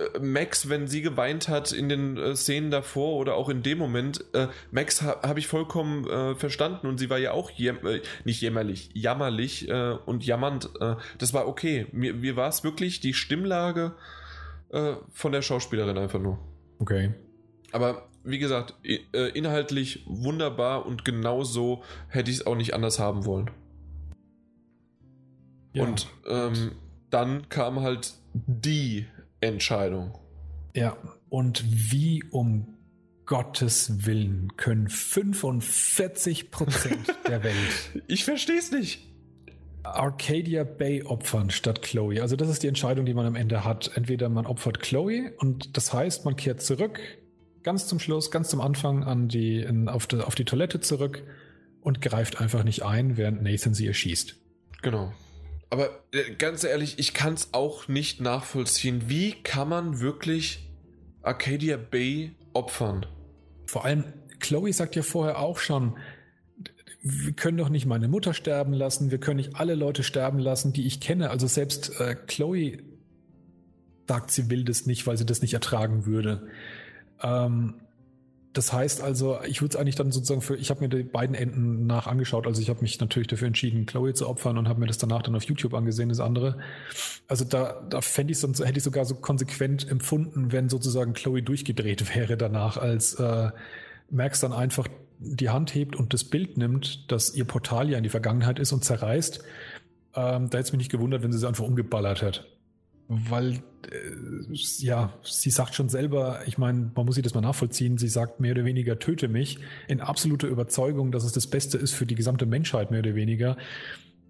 äh, Max, wenn sie geweint hat in den äh, Szenen davor oder auch in dem Moment, äh, Max ha, habe ich vollkommen äh, verstanden und sie war ja auch jäm äh, nicht jämmerlich, jammerlich äh, und jammernd. Das war okay. Mir, mir war es wirklich die Stimmlage von der Schauspielerin einfach nur. Okay. Aber wie gesagt, äh, inhaltlich wunderbar und genau so hätte ich es auch nicht anders haben wollen. Ja. Und ähm, dann kam halt die Entscheidung. Ja, und wie um Gottes Willen können 45 Prozent der Welt. Ich verstehe es nicht. Arcadia Bay opfern statt Chloe. Also das ist die Entscheidung, die man am Ende hat. Entweder man opfert Chloe und das heißt, man kehrt zurück ganz zum Schluss, ganz zum Anfang an die, in, auf, die, auf die Toilette zurück und greift einfach nicht ein, während Nathan sie erschießt. Genau. Aber äh, ganz ehrlich, ich kann es auch nicht nachvollziehen. Wie kann man wirklich Arcadia Bay opfern? Vor allem, Chloe sagt ja vorher auch schon, wir können doch nicht meine Mutter sterben lassen, wir können nicht alle Leute sterben lassen, die ich kenne. Also selbst äh, Chloe sagt, sie will das nicht, weil sie das nicht ertragen würde. Ähm, das heißt also, ich würde es eigentlich dann sozusagen für, ich habe mir die beiden Enden nach angeschaut, also ich habe mich natürlich dafür entschieden, Chloe zu opfern und habe mir das danach dann auf YouTube angesehen, das andere. Also da, da fände ich sonst, hätte ich sogar so konsequent empfunden, wenn sozusagen Chloe durchgedreht wäre danach, als äh, Max dann einfach die Hand hebt und das Bild nimmt, dass ihr Portal ja in die Vergangenheit ist und zerreißt. Ähm, da hätte es mich nicht gewundert, wenn sie es einfach umgeballert hätte weil äh, ja, sie sagt schon selber, ich meine, man muss sich das mal nachvollziehen, sie sagt mehr oder weniger, töte mich, in absoluter Überzeugung, dass es das Beste ist für die gesamte Menschheit, mehr oder weniger.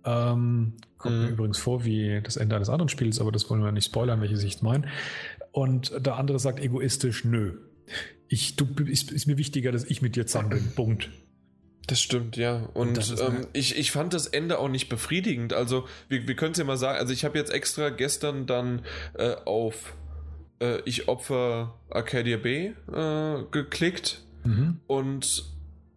Ähm, kommt mhm. mir übrigens vor wie das Ende eines anderen Spiels, aber das wollen wir nicht spoilern, welche Sicht meinen. Und der andere sagt egoistisch, nö. Ich, du, ist, ist mir wichtiger, dass ich mit dir zusammen bin. Punkt. Das stimmt, ja. Und, ähm, ich, ich fand das Ende auch nicht befriedigend. Also, wir, wir können es ja mal sagen, also ich habe jetzt extra gestern dann äh, auf äh, Ich opfer Arcadia Bay äh, geklickt mhm. und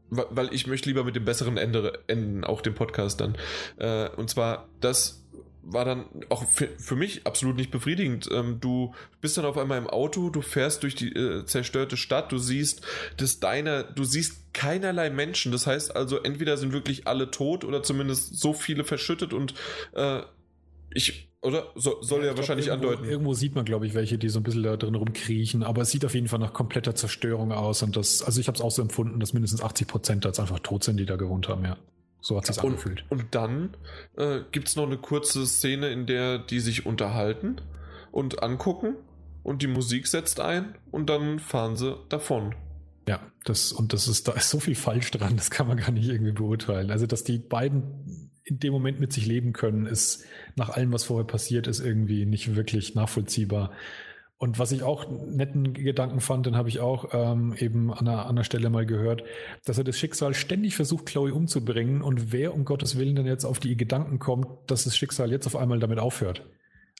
weil ich möchte lieber mit dem besseren Ende enden, auch den Podcast dann. Äh, und zwar das, war dann auch für, für mich absolut nicht befriedigend. Ähm, du bist dann auf einmal im Auto, du fährst durch die äh, zerstörte Stadt, du siehst das deiner, du siehst keinerlei Menschen. Das heißt also, entweder sind wirklich alle tot oder zumindest so viele verschüttet und äh, ich, oder? So, soll ja, ja wahrscheinlich irgendwo, andeuten. Irgendwo sieht man, glaube ich, welche, die so ein bisschen da drin rumkriechen, aber es sieht auf jeden Fall nach kompletter Zerstörung aus und das, also ich habe es auch so empfunden, dass mindestens 80 Prozent jetzt einfach tot sind, die da gewohnt haben, ja. So hat es sich angefühlt. Und dann äh, gibt es noch eine kurze Szene, in der die sich unterhalten und angucken und die Musik setzt ein und dann fahren sie davon. Ja, das und das ist da ist so viel falsch dran, das kann man gar nicht irgendwie beurteilen. Also, dass die beiden in dem Moment mit sich leben können, ist nach allem, was vorher passiert ist, irgendwie nicht wirklich nachvollziehbar. Und was ich auch netten Gedanken fand, den habe ich auch ähm, eben an einer, an einer Stelle mal gehört, dass er das Schicksal ständig versucht, Chloe umzubringen und wer um Gottes Willen denn jetzt auf die Gedanken kommt, dass das Schicksal jetzt auf einmal damit aufhört.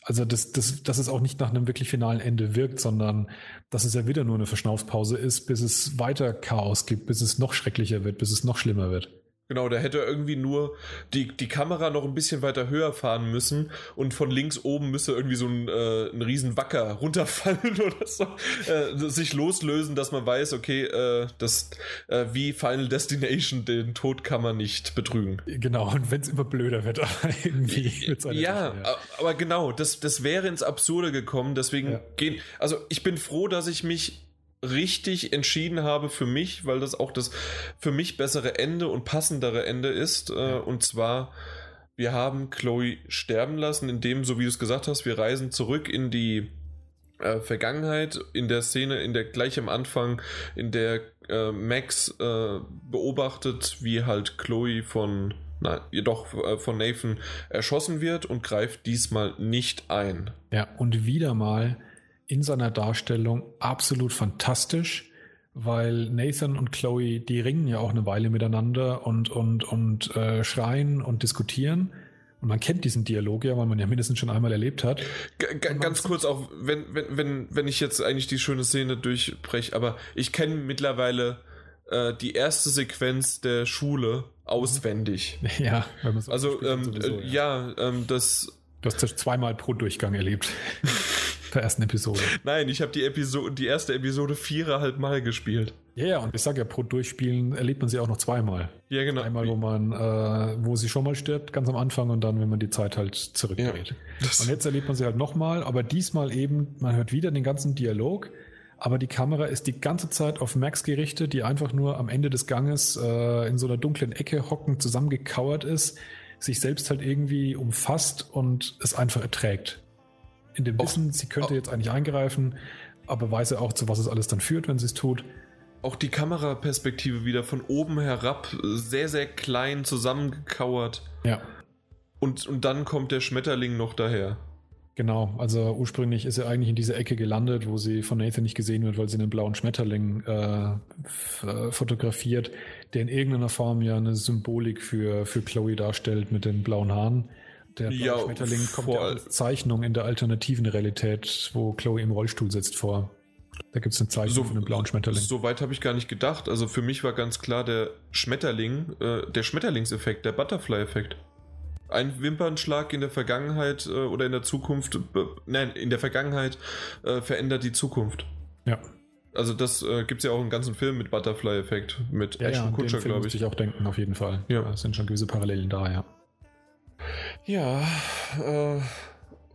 Also, dass, dass, dass es auch nicht nach einem wirklich finalen Ende wirkt, sondern dass es ja wieder nur eine Verschnaufspause ist, bis es weiter Chaos gibt, bis es noch schrecklicher wird, bis es noch schlimmer wird. Genau, da hätte irgendwie nur die, die Kamera noch ein bisschen weiter höher fahren müssen und von links oben müsste irgendwie so ein, äh, ein riesen Wacker runterfallen oder so, äh, sich loslösen, dass man weiß, okay, äh, das, äh, wie Final Destination, den Tod kann man nicht betrügen. Genau, und wenn es immer blöder wird, irgendwie ja, ja, aber genau, das, das wäre ins Absurde gekommen, deswegen ja. gehen, also ich bin froh, dass ich mich richtig entschieden habe für mich, weil das auch das für mich bessere Ende und passendere Ende ist. Äh, und zwar, wir haben Chloe sterben lassen, indem, so wie du es gesagt hast, wir reisen zurück in die äh, Vergangenheit, in der Szene, in der gleich am Anfang, in der äh, Max äh, beobachtet, wie halt Chloe von na, jedoch äh, von Nathan erschossen wird und greift diesmal nicht ein. Ja, und wieder mal in seiner Darstellung absolut fantastisch, weil Nathan und Chloe, die ringen ja auch eine Weile miteinander und, und, und äh, schreien und diskutieren. Und man kennt diesen Dialog ja, weil man ja mindestens schon einmal erlebt hat. G ganz kurz auch, wenn, wenn, wenn, wenn ich jetzt eigentlich die schöne Szene durchbreche, aber ich kenne mittlerweile äh, die erste Sequenz der Schule auswendig. Ja, wenn so also ähm, sowieso, äh, ja, ja ähm, das. Du hast das zweimal pro Durchgang erlebt. der ersten Episode. Nein, ich habe die Episode, die erste Episode viereinhalb Mal gespielt. Ja, ja, und ich sage ja, pro Durchspielen erlebt man sie auch noch zweimal. Ja, genau. Einmal, wo man, äh, wo sie schon mal stirbt, ganz am Anfang und dann, wenn man die Zeit halt zurückdreht. Ja, und jetzt erlebt man sie halt nochmal, aber diesmal eben, man hört wieder den ganzen Dialog, aber die Kamera ist die ganze Zeit auf Max gerichtet, die einfach nur am Ende des Ganges äh, in so einer dunklen Ecke hockend zusammengekauert ist, sich selbst halt irgendwie umfasst und es einfach erträgt in dem Wissen, sie könnte jetzt eigentlich eingreifen, aber weiß ja auch, zu was es alles dann führt, wenn sie es tut. Auch die Kameraperspektive wieder von oben herab, sehr, sehr klein zusammengekauert. Ja. Und, und dann kommt der Schmetterling noch daher. Genau, also ursprünglich ist er eigentlich in dieser Ecke gelandet, wo sie von Nathan nicht gesehen wird, weil sie einen blauen Schmetterling äh, fotografiert, der in irgendeiner Form ja eine Symbolik für, für Chloe darstellt mit den blauen Haaren. Der ja, Schmetterling kommt ja als Zeichnung in der alternativen Realität, wo Chloe im Rollstuhl sitzt, vor. Da gibt es eine Zeichnung so, von einem blauen Schmetterling. So weit habe ich gar nicht gedacht. Also für mich war ganz klar der Schmetterling, äh, der Schmetterlingseffekt, der Butterfly-Effekt. Ein Wimpernschlag in der Vergangenheit äh, oder in der Zukunft, nein, in der Vergangenheit äh, verändert die Zukunft. Ja. Also das äh, gibt es ja auch im ganzen Film mit Butterfly-Effekt, mit ja, Ashton ja, Kutscher, glaube ich. ich auch denken, auf jeden Fall. Ja. Es sind schon gewisse Parallelen da, ja. Ja, äh,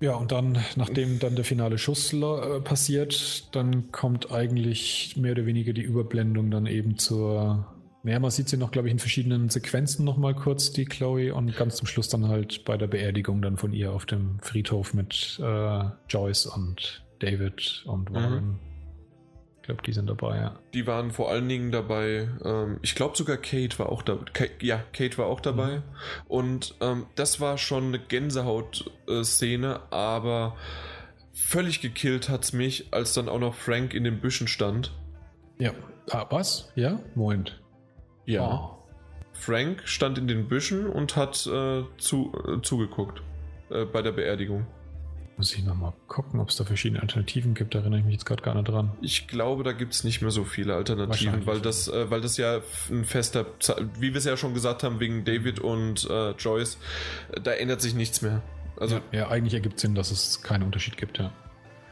ja, und dann, nachdem dann der finale Schuss äh, passiert, dann kommt eigentlich mehr oder weniger die Überblendung dann eben zur. Naja, man sieht sie noch, glaube ich, in verschiedenen Sequenzen nochmal kurz, die Chloe, und ganz zum Schluss dann halt bei der Beerdigung dann von ihr auf dem Friedhof mit äh, Joyce und David und Warren. Mhm glaube, die sind dabei, ja. Die waren vor allen Dingen dabei, ähm, ich glaube sogar Kate war auch dabei. Ja, Kate war auch dabei. Mhm. Und ähm, das war schon eine Gänsehaut-Szene, aber völlig gekillt hat es mich, als dann auch noch Frank in den Büschen stand. Ja. Ah, was? Ja? Moment. Ja. Oh. Frank stand in den Büschen und hat äh, zu, äh, zugeguckt äh, bei der Beerdigung. Muss ich nochmal gucken, ob es da verschiedene Alternativen gibt. Da erinnere ich mich jetzt gerade gar nicht dran. Ich glaube, da gibt es nicht mehr so viele Alternativen, weil das, äh, weil das ja ein fester, wie wir es ja schon gesagt haben, wegen David und äh, Joyce, da ändert sich nichts mehr. Also, ja, ja eigentlich ergibt Sinn, dass es keinen Unterschied gibt, ja.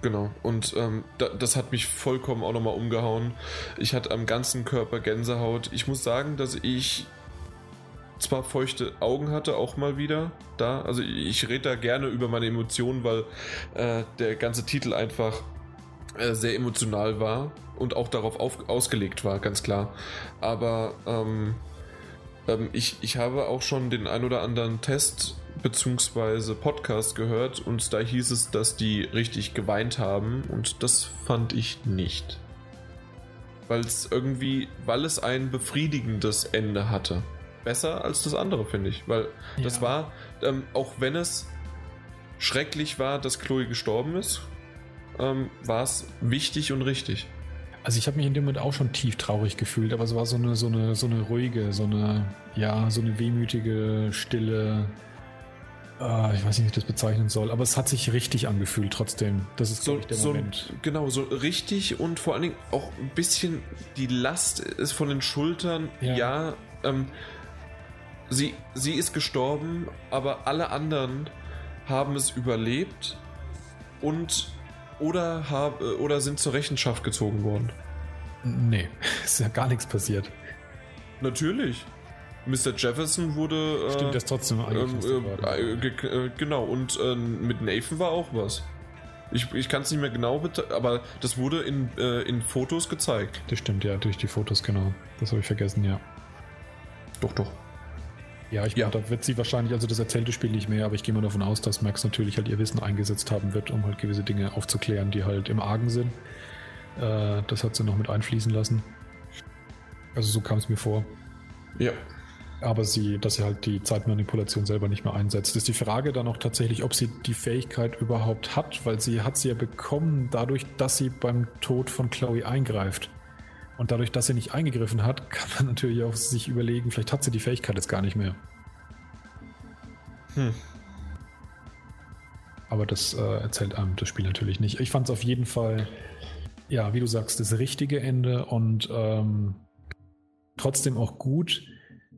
Genau, und ähm, da, das hat mich vollkommen auch nochmal umgehauen. Ich hatte am ganzen Körper Gänsehaut. Ich muss sagen, dass ich zwar feuchte Augen hatte, auch mal wieder da. Also ich rede da gerne über meine Emotionen, weil äh, der ganze Titel einfach äh, sehr emotional war und auch darauf auf, ausgelegt war, ganz klar. Aber ähm, ähm, ich, ich habe auch schon den ein oder anderen Test bzw. Podcast gehört und da hieß es, dass die richtig geweint haben und das fand ich nicht. Weil es irgendwie, weil es ein befriedigendes Ende hatte. Besser als das andere, finde ich. Weil ja. das war, ähm, auch wenn es schrecklich war, dass Chloe gestorben ist, ähm, war es wichtig und richtig. Also ich habe mich in dem Moment auch schon tief traurig gefühlt, aber es war so eine, so eine, so eine ruhige, so eine, ja, so eine wehmütige, stille, äh, ich weiß nicht, wie ich das bezeichnen soll, aber es hat sich richtig angefühlt trotzdem. Das ist, so, ich, der so, Moment. Genau, so richtig und vor allen Dingen auch ein bisschen die Last ist von den Schultern. Ja, ja ähm, sie, sie ist gestorben, aber alle anderen haben es überlebt und oder, hab, oder sind zur Rechenschaft gezogen worden. Nee, ist ja gar nichts passiert. Natürlich. Mr. Jefferson wurde. Äh, Stimmt, das trotzdem ähm, äh, äh, Genau, und äh, mit Nathan war auch was. Ich, ich kann es nicht mehr genau, aber das wurde in, äh, in Fotos gezeigt. Das stimmt, ja, durch die Fotos, genau. Das habe ich vergessen, ja. Doch, doch. Ja, ich meine, ja. da wird sie wahrscheinlich, also das erzählte Spiel nicht mehr, aber ich gehe mal davon aus, dass Max natürlich halt ihr Wissen eingesetzt haben wird, um halt gewisse Dinge aufzuklären, die halt im Argen sind. Äh, das hat sie noch mit einfließen lassen. Also so kam es mir vor. Ja aber sie, dass sie halt die Zeitmanipulation selber nicht mehr einsetzt. Ist die Frage dann auch tatsächlich, ob sie die Fähigkeit überhaupt hat, weil sie hat sie ja bekommen dadurch, dass sie beim Tod von Chloe eingreift. Und dadurch, dass sie nicht eingegriffen hat, kann man natürlich auch sich überlegen, vielleicht hat sie die Fähigkeit jetzt gar nicht mehr. Hm. Aber das äh, erzählt einem das Spiel natürlich nicht. Ich fand es auf jeden Fall, ja, wie du sagst, das richtige Ende und ähm, trotzdem auch gut,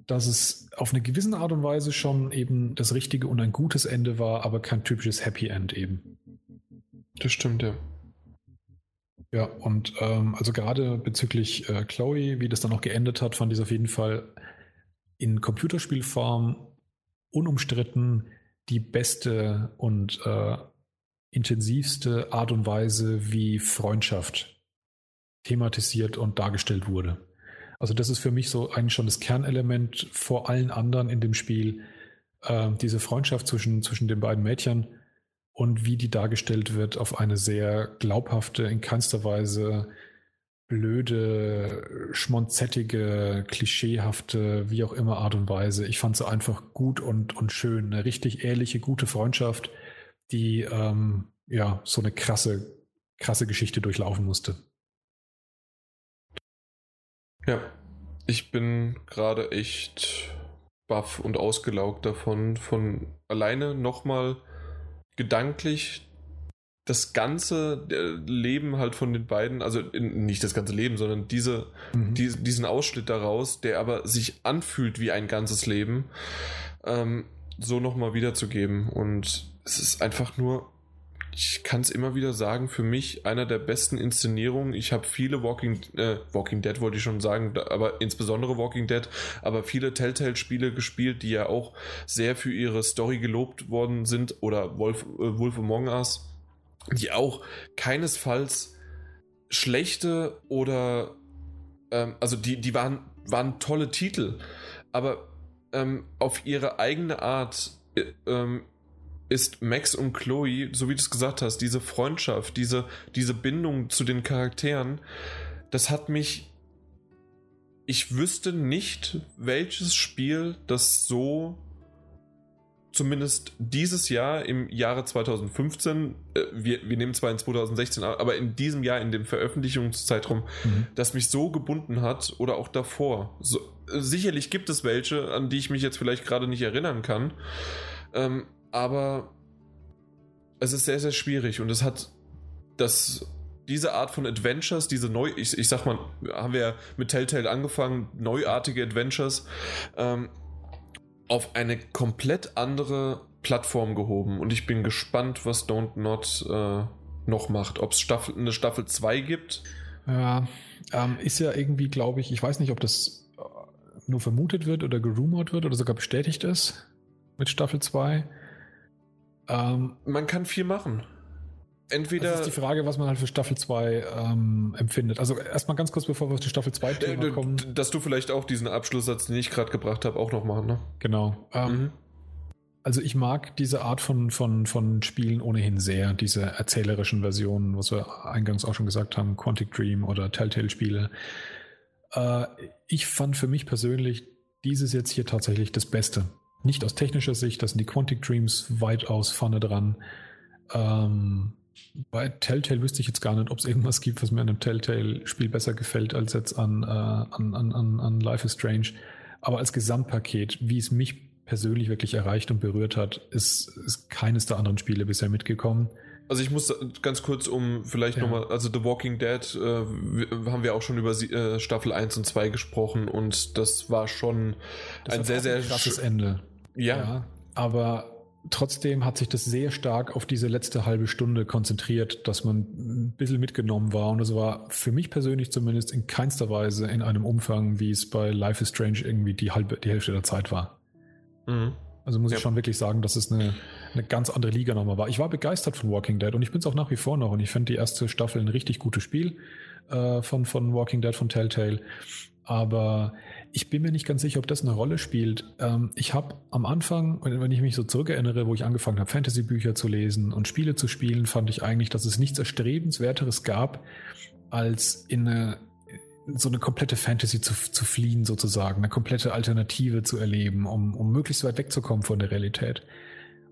dass es auf eine gewisse Art und Weise schon eben das richtige und ein gutes Ende war, aber kein typisches Happy End eben. Das stimmt, ja. Ja, und ähm, also gerade bezüglich äh, Chloe, wie das dann auch geendet hat, fand ich es auf jeden Fall in Computerspielform unumstritten die beste und äh, intensivste Art und Weise, wie Freundschaft thematisiert und dargestellt wurde. Also das ist für mich so eigentlich schon das Kernelement vor allen anderen in dem Spiel. Äh, diese Freundschaft zwischen, zwischen den beiden Mädchen und wie die dargestellt wird auf eine sehr glaubhafte, in keinster Weise blöde, schmonzettige, klischeehafte, wie auch immer Art und Weise. Ich fand sie einfach gut und, und schön. Eine richtig ehrliche, gute Freundschaft, die ähm, ja so eine krasse, krasse Geschichte durchlaufen musste. Ja, ich bin gerade echt baff und ausgelaugt davon, von alleine nochmal gedanklich das ganze Leben halt von den beiden, also nicht das ganze Leben, sondern diese, mhm. die, diesen Ausschnitt daraus, der aber sich anfühlt wie ein ganzes Leben, ähm, so nochmal wiederzugeben. Und es ist einfach nur ich kann es immer wieder sagen, für mich einer der besten Inszenierungen. Ich habe viele Walking, äh, Walking Dead wollte ich schon sagen, aber insbesondere Walking Dead, aber viele Telltale-Spiele gespielt, die ja auch sehr für ihre Story gelobt worden sind oder Wolf, äh, Wolf Among Us, die auch keinesfalls schlechte oder ähm, also die, die waren, waren tolle Titel, aber ähm, auf ihre eigene Art äh, ähm, ist Max und Chloe, so wie du es gesagt hast, diese Freundschaft, diese, diese Bindung zu den Charakteren, das hat mich. Ich wüsste nicht, welches Spiel das so zumindest dieses Jahr im Jahre 2015, äh, wir, wir nehmen zwar in 2016, aber in diesem Jahr, in dem Veröffentlichungszeitraum, mhm. das mich so gebunden hat oder auch davor. So, sicherlich gibt es welche, an die ich mich jetzt vielleicht gerade nicht erinnern kann. Ähm, aber es ist sehr, sehr schwierig und es hat das, diese Art von Adventures, diese neu, ich, ich sag mal, haben wir ja mit Telltale angefangen, neuartige Adventures, ähm, auf eine komplett andere Plattform gehoben und ich bin gespannt, was Don't Not äh, noch macht. Ob es Staffel, eine Staffel 2 gibt. Ja, ähm, ist ja irgendwie, glaube ich, ich weiß nicht, ob das äh, nur vermutet wird oder gerumort wird oder sogar bestätigt ist mit Staffel 2. Ähm, Man kann viel machen. Entweder. Das ist die Frage, was man halt für Staffel 2 ähm, empfindet. Also erstmal ganz kurz, bevor wir zu Staffel 2 äh, kommen. Dass du vielleicht auch diesen Abschlusssatz, den ich gerade gebracht habe, auch noch machen, ne? Genau. Ähm, mhm. Also ich mag diese Art von, von, von Spielen ohnehin sehr, diese erzählerischen Versionen, was wir eingangs auch schon gesagt haben, Quantic Dream oder Telltale-Spiele. Äh, ich fand für mich persönlich dieses jetzt hier tatsächlich das Beste. Nicht aus technischer Sicht, da sind die Quantic Dreams weitaus vorne dran. Ähm, bei Telltale wüsste ich jetzt gar nicht, ob es irgendwas gibt, was mir an einem Telltale-Spiel besser gefällt als jetzt an, äh, an, an, an Life is Strange. Aber als Gesamtpaket, wie es mich persönlich wirklich erreicht und berührt hat, ist, ist keines der anderen Spiele bisher mitgekommen. Also ich muss ganz kurz um vielleicht ja. nochmal, also The Walking Dead äh, haben wir auch schon über äh, Staffel 1 und 2 gesprochen und das war schon das ein sehr, sehr krasses Ende. Ja. ja. Aber trotzdem hat sich das sehr stark auf diese letzte halbe Stunde konzentriert, dass man ein bisschen mitgenommen war. Und es war für mich persönlich zumindest in keinster Weise in einem Umfang, wie es bei Life is Strange irgendwie die halbe, die Hälfte der Zeit war. Mhm. Also muss ja. ich schon wirklich sagen, dass es eine, eine ganz andere Liga nochmal war. Ich war begeistert von Walking Dead und ich bin es auch nach wie vor noch und ich finde die erste Staffel ein richtig gutes Spiel äh, von, von Walking Dead von Telltale. Aber ich bin mir nicht ganz sicher, ob das eine Rolle spielt. Ähm, ich habe am Anfang, wenn ich mich so zurückerinnere, wo ich angefangen habe, Fantasy-Bücher zu lesen und Spiele zu spielen, fand ich eigentlich, dass es nichts Erstrebenswerteres gab, als in eine so eine komplette Fantasy zu, zu fliehen, sozusagen, eine komplette Alternative zu erleben, um, um möglichst weit wegzukommen von der Realität.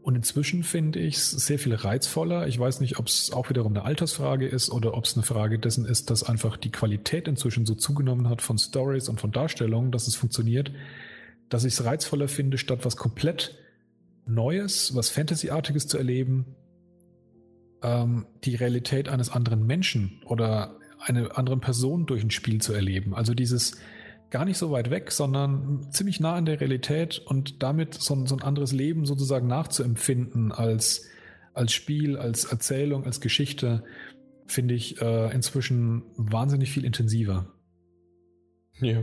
Und inzwischen finde ich es sehr viel reizvoller. Ich weiß nicht, ob es auch wiederum eine Altersfrage ist oder ob es eine Frage dessen ist, dass einfach die Qualität inzwischen so zugenommen hat von Stories und von Darstellungen, dass es funktioniert, dass ich es reizvoller finde, statt was komplett Neues, was Fantasyartiges zu erleben, ähm, die Realität eines anderen Menschen oder eine andere Person durch ein Spiel zu erleben. Also dieses gar nicht so weit weg, sondern ziemlich nah an der Realität und damit so, so ein anderes Leben sozusagen nachzuempfinden als, als Spiel, als Erzählung, als Geschichte, finde ich äh, inzwischen wahnsinnig viel intensiver. Ja.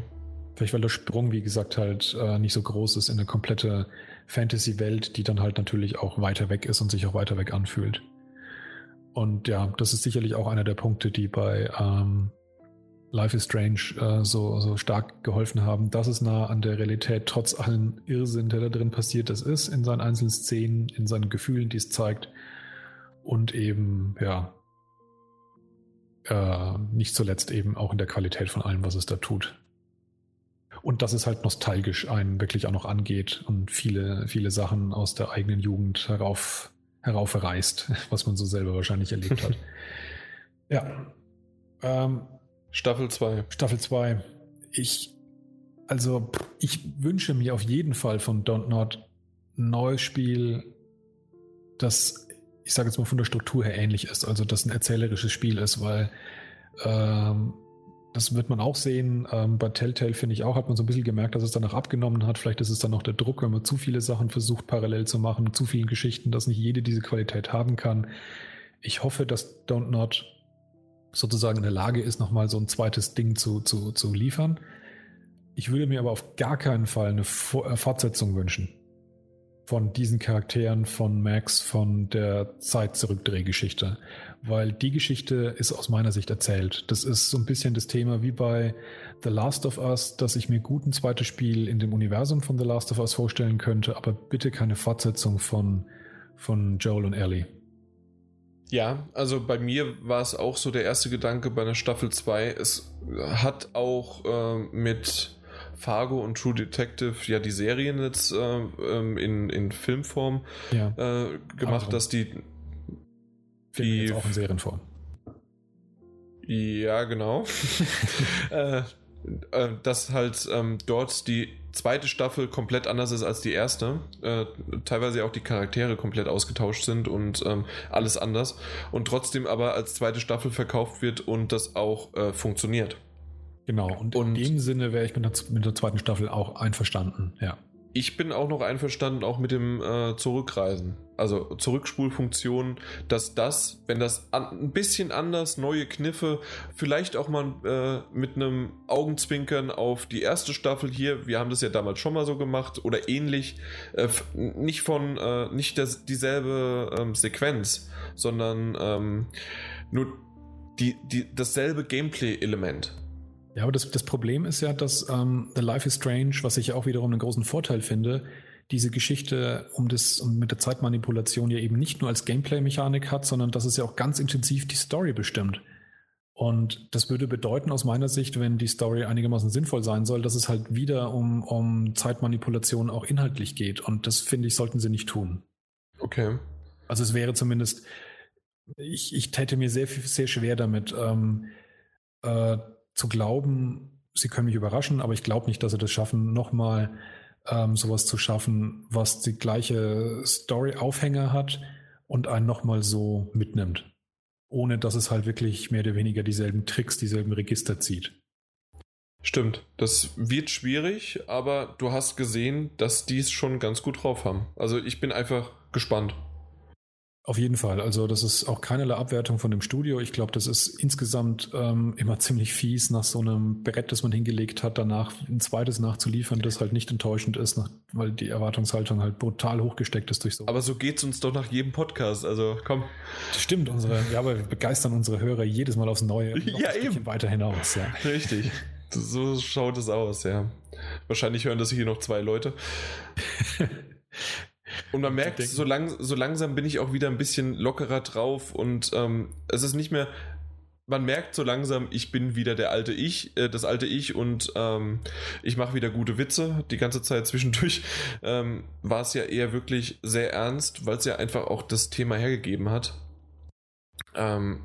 Vielleicht weil der Sprung, wie gesagt, halt äh, nicht so groß ist in eine komplette Fantasy-Welt, die dann halt natürlich auch weiter weg ist und sich auch weiter weg anfühlt. Und ja, das ist sicherlich auch einer der Punkte, die bei ähm, Life is Strange äh, so, so stark geholfen haben, dass es nah an der Realität trotz allen Irrsinn, der da drin passiert das ist, in seinen einzelnen Szenen, in seinen Gefühlen, die es zeigt. Und eben, ja, äh, nicht zuletzt eben auch in der Qualität von allem, was es da tut. Und dass es halt nostalgisch einen wirklich auch noch angeht und viele, viele Sachen aus der eigenen Jugend herauf heraufreißt, was man so selber wahrscheinlich erlebt hat. ja. Ähm, Staffel 2. Staffel 2. Ich, also, ich wünsche mir auf jeden Fall von Don't Not ein neues Spiel, das, ich sage jetzt mal, von der Struktur her ähnlich ist. Also, das ein erzählerisches Spiel ist, weil ähm, das wird man auch sehen. Ähm, bei Telltale finde ich auch, hat man so ein bisschen gemerkt, dass es danach abgenommen hat. Vielleicht ist es dann noch der Druck, wenn man zu viele Sachen versucht parallel zu machen, zu vielen Geschichten, dass nicht jede diese Qualität haben kann. Ich hoffe, dass Don't Not sozusagen in der Lage ist, nochmal so ein zweites Ding zu, zu, zu liefern. Ich würde mir aber auf gar keinen Fall eine äh, Fortsetzung wünschen von diesen Charakteren, von Max, von der Zeit-Zurückdrehgeschichte weil die Geschichte ist aus meiner Sicht erzählt. Das ist so ein bisschen das Thema wie bei The Last of Us, dass ich mir gut ein zweites Spiel in dem Universum von The Last of Us vorstellen könnte, aber bitte keine Fortsetzung von, von Joel und Ellie. Ja, also bei mir war es auch so der erste Gedanke bei der Staffel 2. Es hat auch äh, mit Fargo und True Detective ja die Serien jetzt äh, ähm, in, in Filmform ja. äh, gemacht, dass die die jetzt auch in Serienform. Ja, genau. äh, dass halt ähm, dort die zweite Staffel komplett anders ist als die erste. Äh, teilweise auch die Charaktere komplett ausgetauscht sind und ähm, alles anders. Und trotzdem aber als zweite Staffel verkauft wird und das auch äh, funktioniert. Genau, und, und, in dem Sinne wäre ich mit der, mit der zweiten Staffel auch einverstanden, ja. ich bin auch noch einverstanden, auch mit dem äh, Zurückreisen. Also Zurückspulfunktion, dass das, wenn das an, ein bisschen anders, neue Kniffe, vielleicht auch mal äh, mit einem Augenzwinkern auf die erste Staffel hier, wir haben das ja damals schon mal so gemacht oder ähnlich, äh, nicht von, äh, nicht das, dieselbe ähm, Sequenz, sondern ähm, nur die, die, dasselbe Gameplay-Element. Ja, aber das, das Problem ist ja, dass ähm, The Life is Strange, was ich auch wiederum einen großen Vorteil finde, diese Geschichte um das um mit der Zeitmanipulation ja eben nicht nur als Gameplay-Mechanik hat, sondern dass es ja auch ganz intensiv die Story bestimmt. Und das würde bedeuten aus meiner Sicht, wenn die Story einigermaßen sinnvoll sein soll, dass es halt wieder um, um Zeitmanipulation auch inhaltlich geht. Und das finde ich, sollten sie nicht tun. Okay. Also es wäre zumindest, ich, ich täte mir sehr, sehr schwer damit, ähm, äh, zu glauben, sie können mich überraschen, aber ich glaube nicht, dass sie das schaffen, nochmal ähm, sowas zu schaffen, was die gleiche Story-Aufhänger hat und einen nochmal so mitnimmt. Ohne dass es halt wirklich mehr oder weniger dieselben Tricks, dieselben Register zieht. Stimmt, das wird schwierig, aber du hast gesehen, dass die es schon ganz gut drauf haben. Also ich bin einfach gespannt. Auf jeden Fall. Also das ist auch keinerlei Abwertung von dem Studio. Ich glaube, das ist insgesamt ähm, immer ziemlich fies, nach so einem Brett, das man hingelegt hat, danach ein zweites nachzuliefern, das halt nicht enttäuschend ist, nach, weil die Erwartungshaltung halt brutal hochgesteckt ist durch so. Aber so geht's uns doch nach jedem Podcast. Also komm. Das stimmt, unsere, ja, aber wir begeistern unsere Hörer jedes Mal aufs Neue. ja, eben. Weiter hinaus, ja. Richtig. So schaut es aus, ja. Wahrscheinlich hören das hier noch zwei Leute. Und man merkt, so, lang, so langsam bin ich auch wieder ein bisschen lockerer drauf und ähm, es ist nicht mehr, man merkt so langsam, ich bin wieder der alte Ich, äh, das alte Ich und ähm, ich mache wieder gute Witze. Die ganze Zeit zwischendurch ähm, war es ja eher wirklich sehr ernst, weil es ja einfach auch das Thema hergegeben hat. Ähm,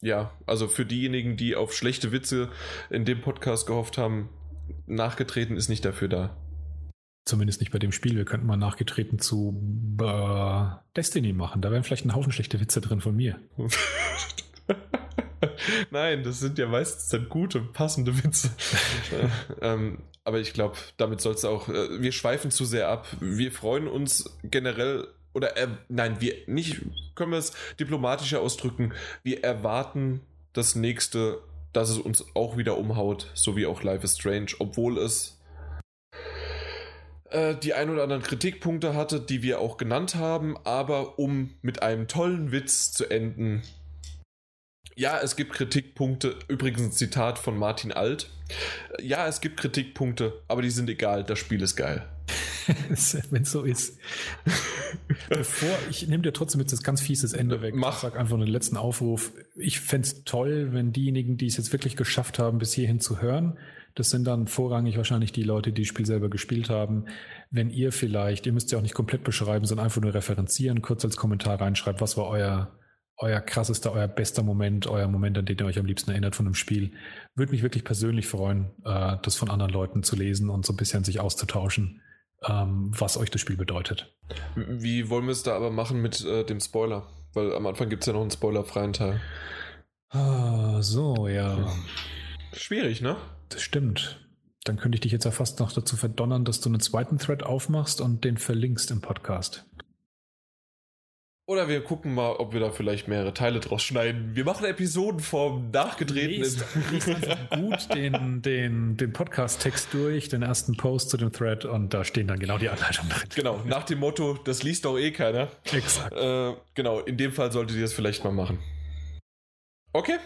ja, also für diejenigen, die auf schlechte Witze in dem Podcast gehofft haben, nachgetreten ist nicht dafür da. Zumindest nicht bei dem Spiel. Wir könnten mal nachgetreten zu äh, Destiny machen. Da wären vielleicht ein Haufen schlechte Witze drin von mir. Nein, das sind ja meistens dann gute, passende Witze. ähm, aber ich glaube, damit soll es auch. Äh, wir schweifen zu sehr ab. Wir freuen uns generell. Oder äh, nein, wir nicht, können wir es diplomatischer ausdrücken. Wir erwarten das nächste, dass es uns auch wieder umhaut, so wie auch Life is Strange, obwohl es äh, die ein oder anderen Kritikpunkte hatte, die wir auch genannt haben, aber um mit einem tollen Witz zu enden. Ja, es gibt Kritikpunkte, übrigens ein Zitat von Martin Alt. Ja, es gibt Kritikpunkte, aber die sind egal, das Spiel ist geil. Wenn es so ist. Bevor, ich nehme dir trotzdem jetzt das ganz fieses Ende weg. Mach. Ich sag einfach einen letzten Aufruf. Ich fände es toll, wenn diejenigen, die es jetzt wirklich geschafft haben, bis hierhin zu hören, das sind dann vorrangig wahrscheinlich die Leute, die das Spiel selber gespielt haben. Wenn ihr vielleicht, ihr müsst ja auch nicht komplett beschreiben, sondern einfach nur referenzieren, kurz als Kommentar reinschreibt, was war euer, euer krassester, euer bester Moment, euer Moment, an den ihr euch am liebsten erinnert von einem Spiel. Würde mich wirklich persönlich freuen, äh, das von anderen Leuten zu lesen und so ein bisschen sich auszutauschen, ähm, was euch das Spiel bedeutet. Wie wollen wir es da aber machen mit äh, dem Spoiler? Weil am Anfang gibt es ja noch einen spoilerfreien Teil. Ah, so, ja. Schwierig, ne? Das stimmt. Dann könnte ich dich jetzt ja fast noch dazu verdonnern, dass du einen zweiten Thread aufmachst und den verlinkst im Podcast. Oder wir gucken mal, ob wir da vielleicht mehrere Teile draus schneiden. Wir machen Episodenform nachgetreten. Lies, lies einfach gut den, den, den Podcast-Text durch, den ersten Post zu dem Thread und da stehen dann genau die Anleitungen drin. Genau, nach dem Motto, das liest doch eh keiner. Exakt. Äh, genau, in dem Fall solltet ihr das vielleicht mal machen. Okay,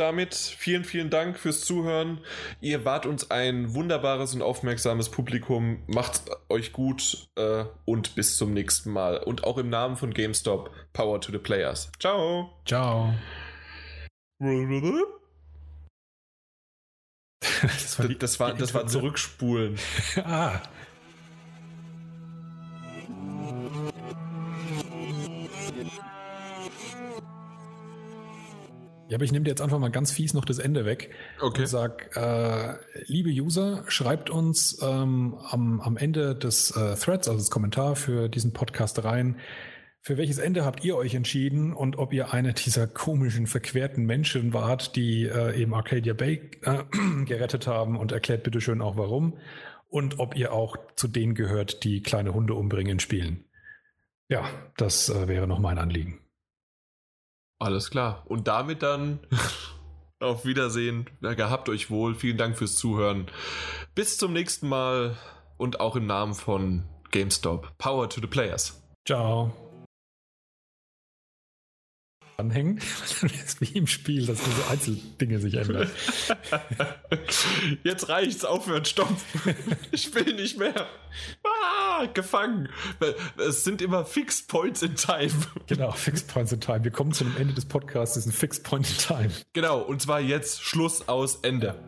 damit vielen, vielen Dank fürs Zuhören. Ihr wart uns ein wunderbares und aufmerksames Publikum. Macht euch gut äh, und bis zum nächsten Mal. Und auch im Namen von GameStop, Power to the Players. Ciao. Ciao. Das war, das war, das war zurückspulen. ah. Ja, aber ich nehme dir jetzt einfach mal ganz fies noch das Ende weg okay. und sag, äh, liebe User, schreibt uns ähm, am, am Ende des äh, Threads, also das Kommentar für diesen Podcast rein, für welches Ende habt ihr euch entschieden und ob ihr eine dieser komischen, verquerten Menschen wart, die äh, eben Arcadia Bay äh, gerettet haben und erklärt bitte schön auch warum. und ob ihr auch zu denen gehört, die kleine Hunde umbringen in Spielen. Ja, das äh, wäre noch mein Anliegen. Alles klar. Und damit dann auf Wiedersehen. Gehabt euch wohl. Vielen Dank fürs Zuhören. Bis zum nächsten Mal und auch im Namen von GameStop. Power to the Players. Ciao anhängen. Das ist wie im Spiel, dass diese Einzeldinge sich ändern. Jetzt reicht's, aufhören, stopp. Ich will nicht mehr. Ah, gefangen. Es sind immer Fixed Points in Time. Genau, Fixed Points in Time. Wir kommen zu dem Ende des Podcasts, das ist ein Fixed Point in Time. Genau, und zwar jetzt Schluss aus Ende.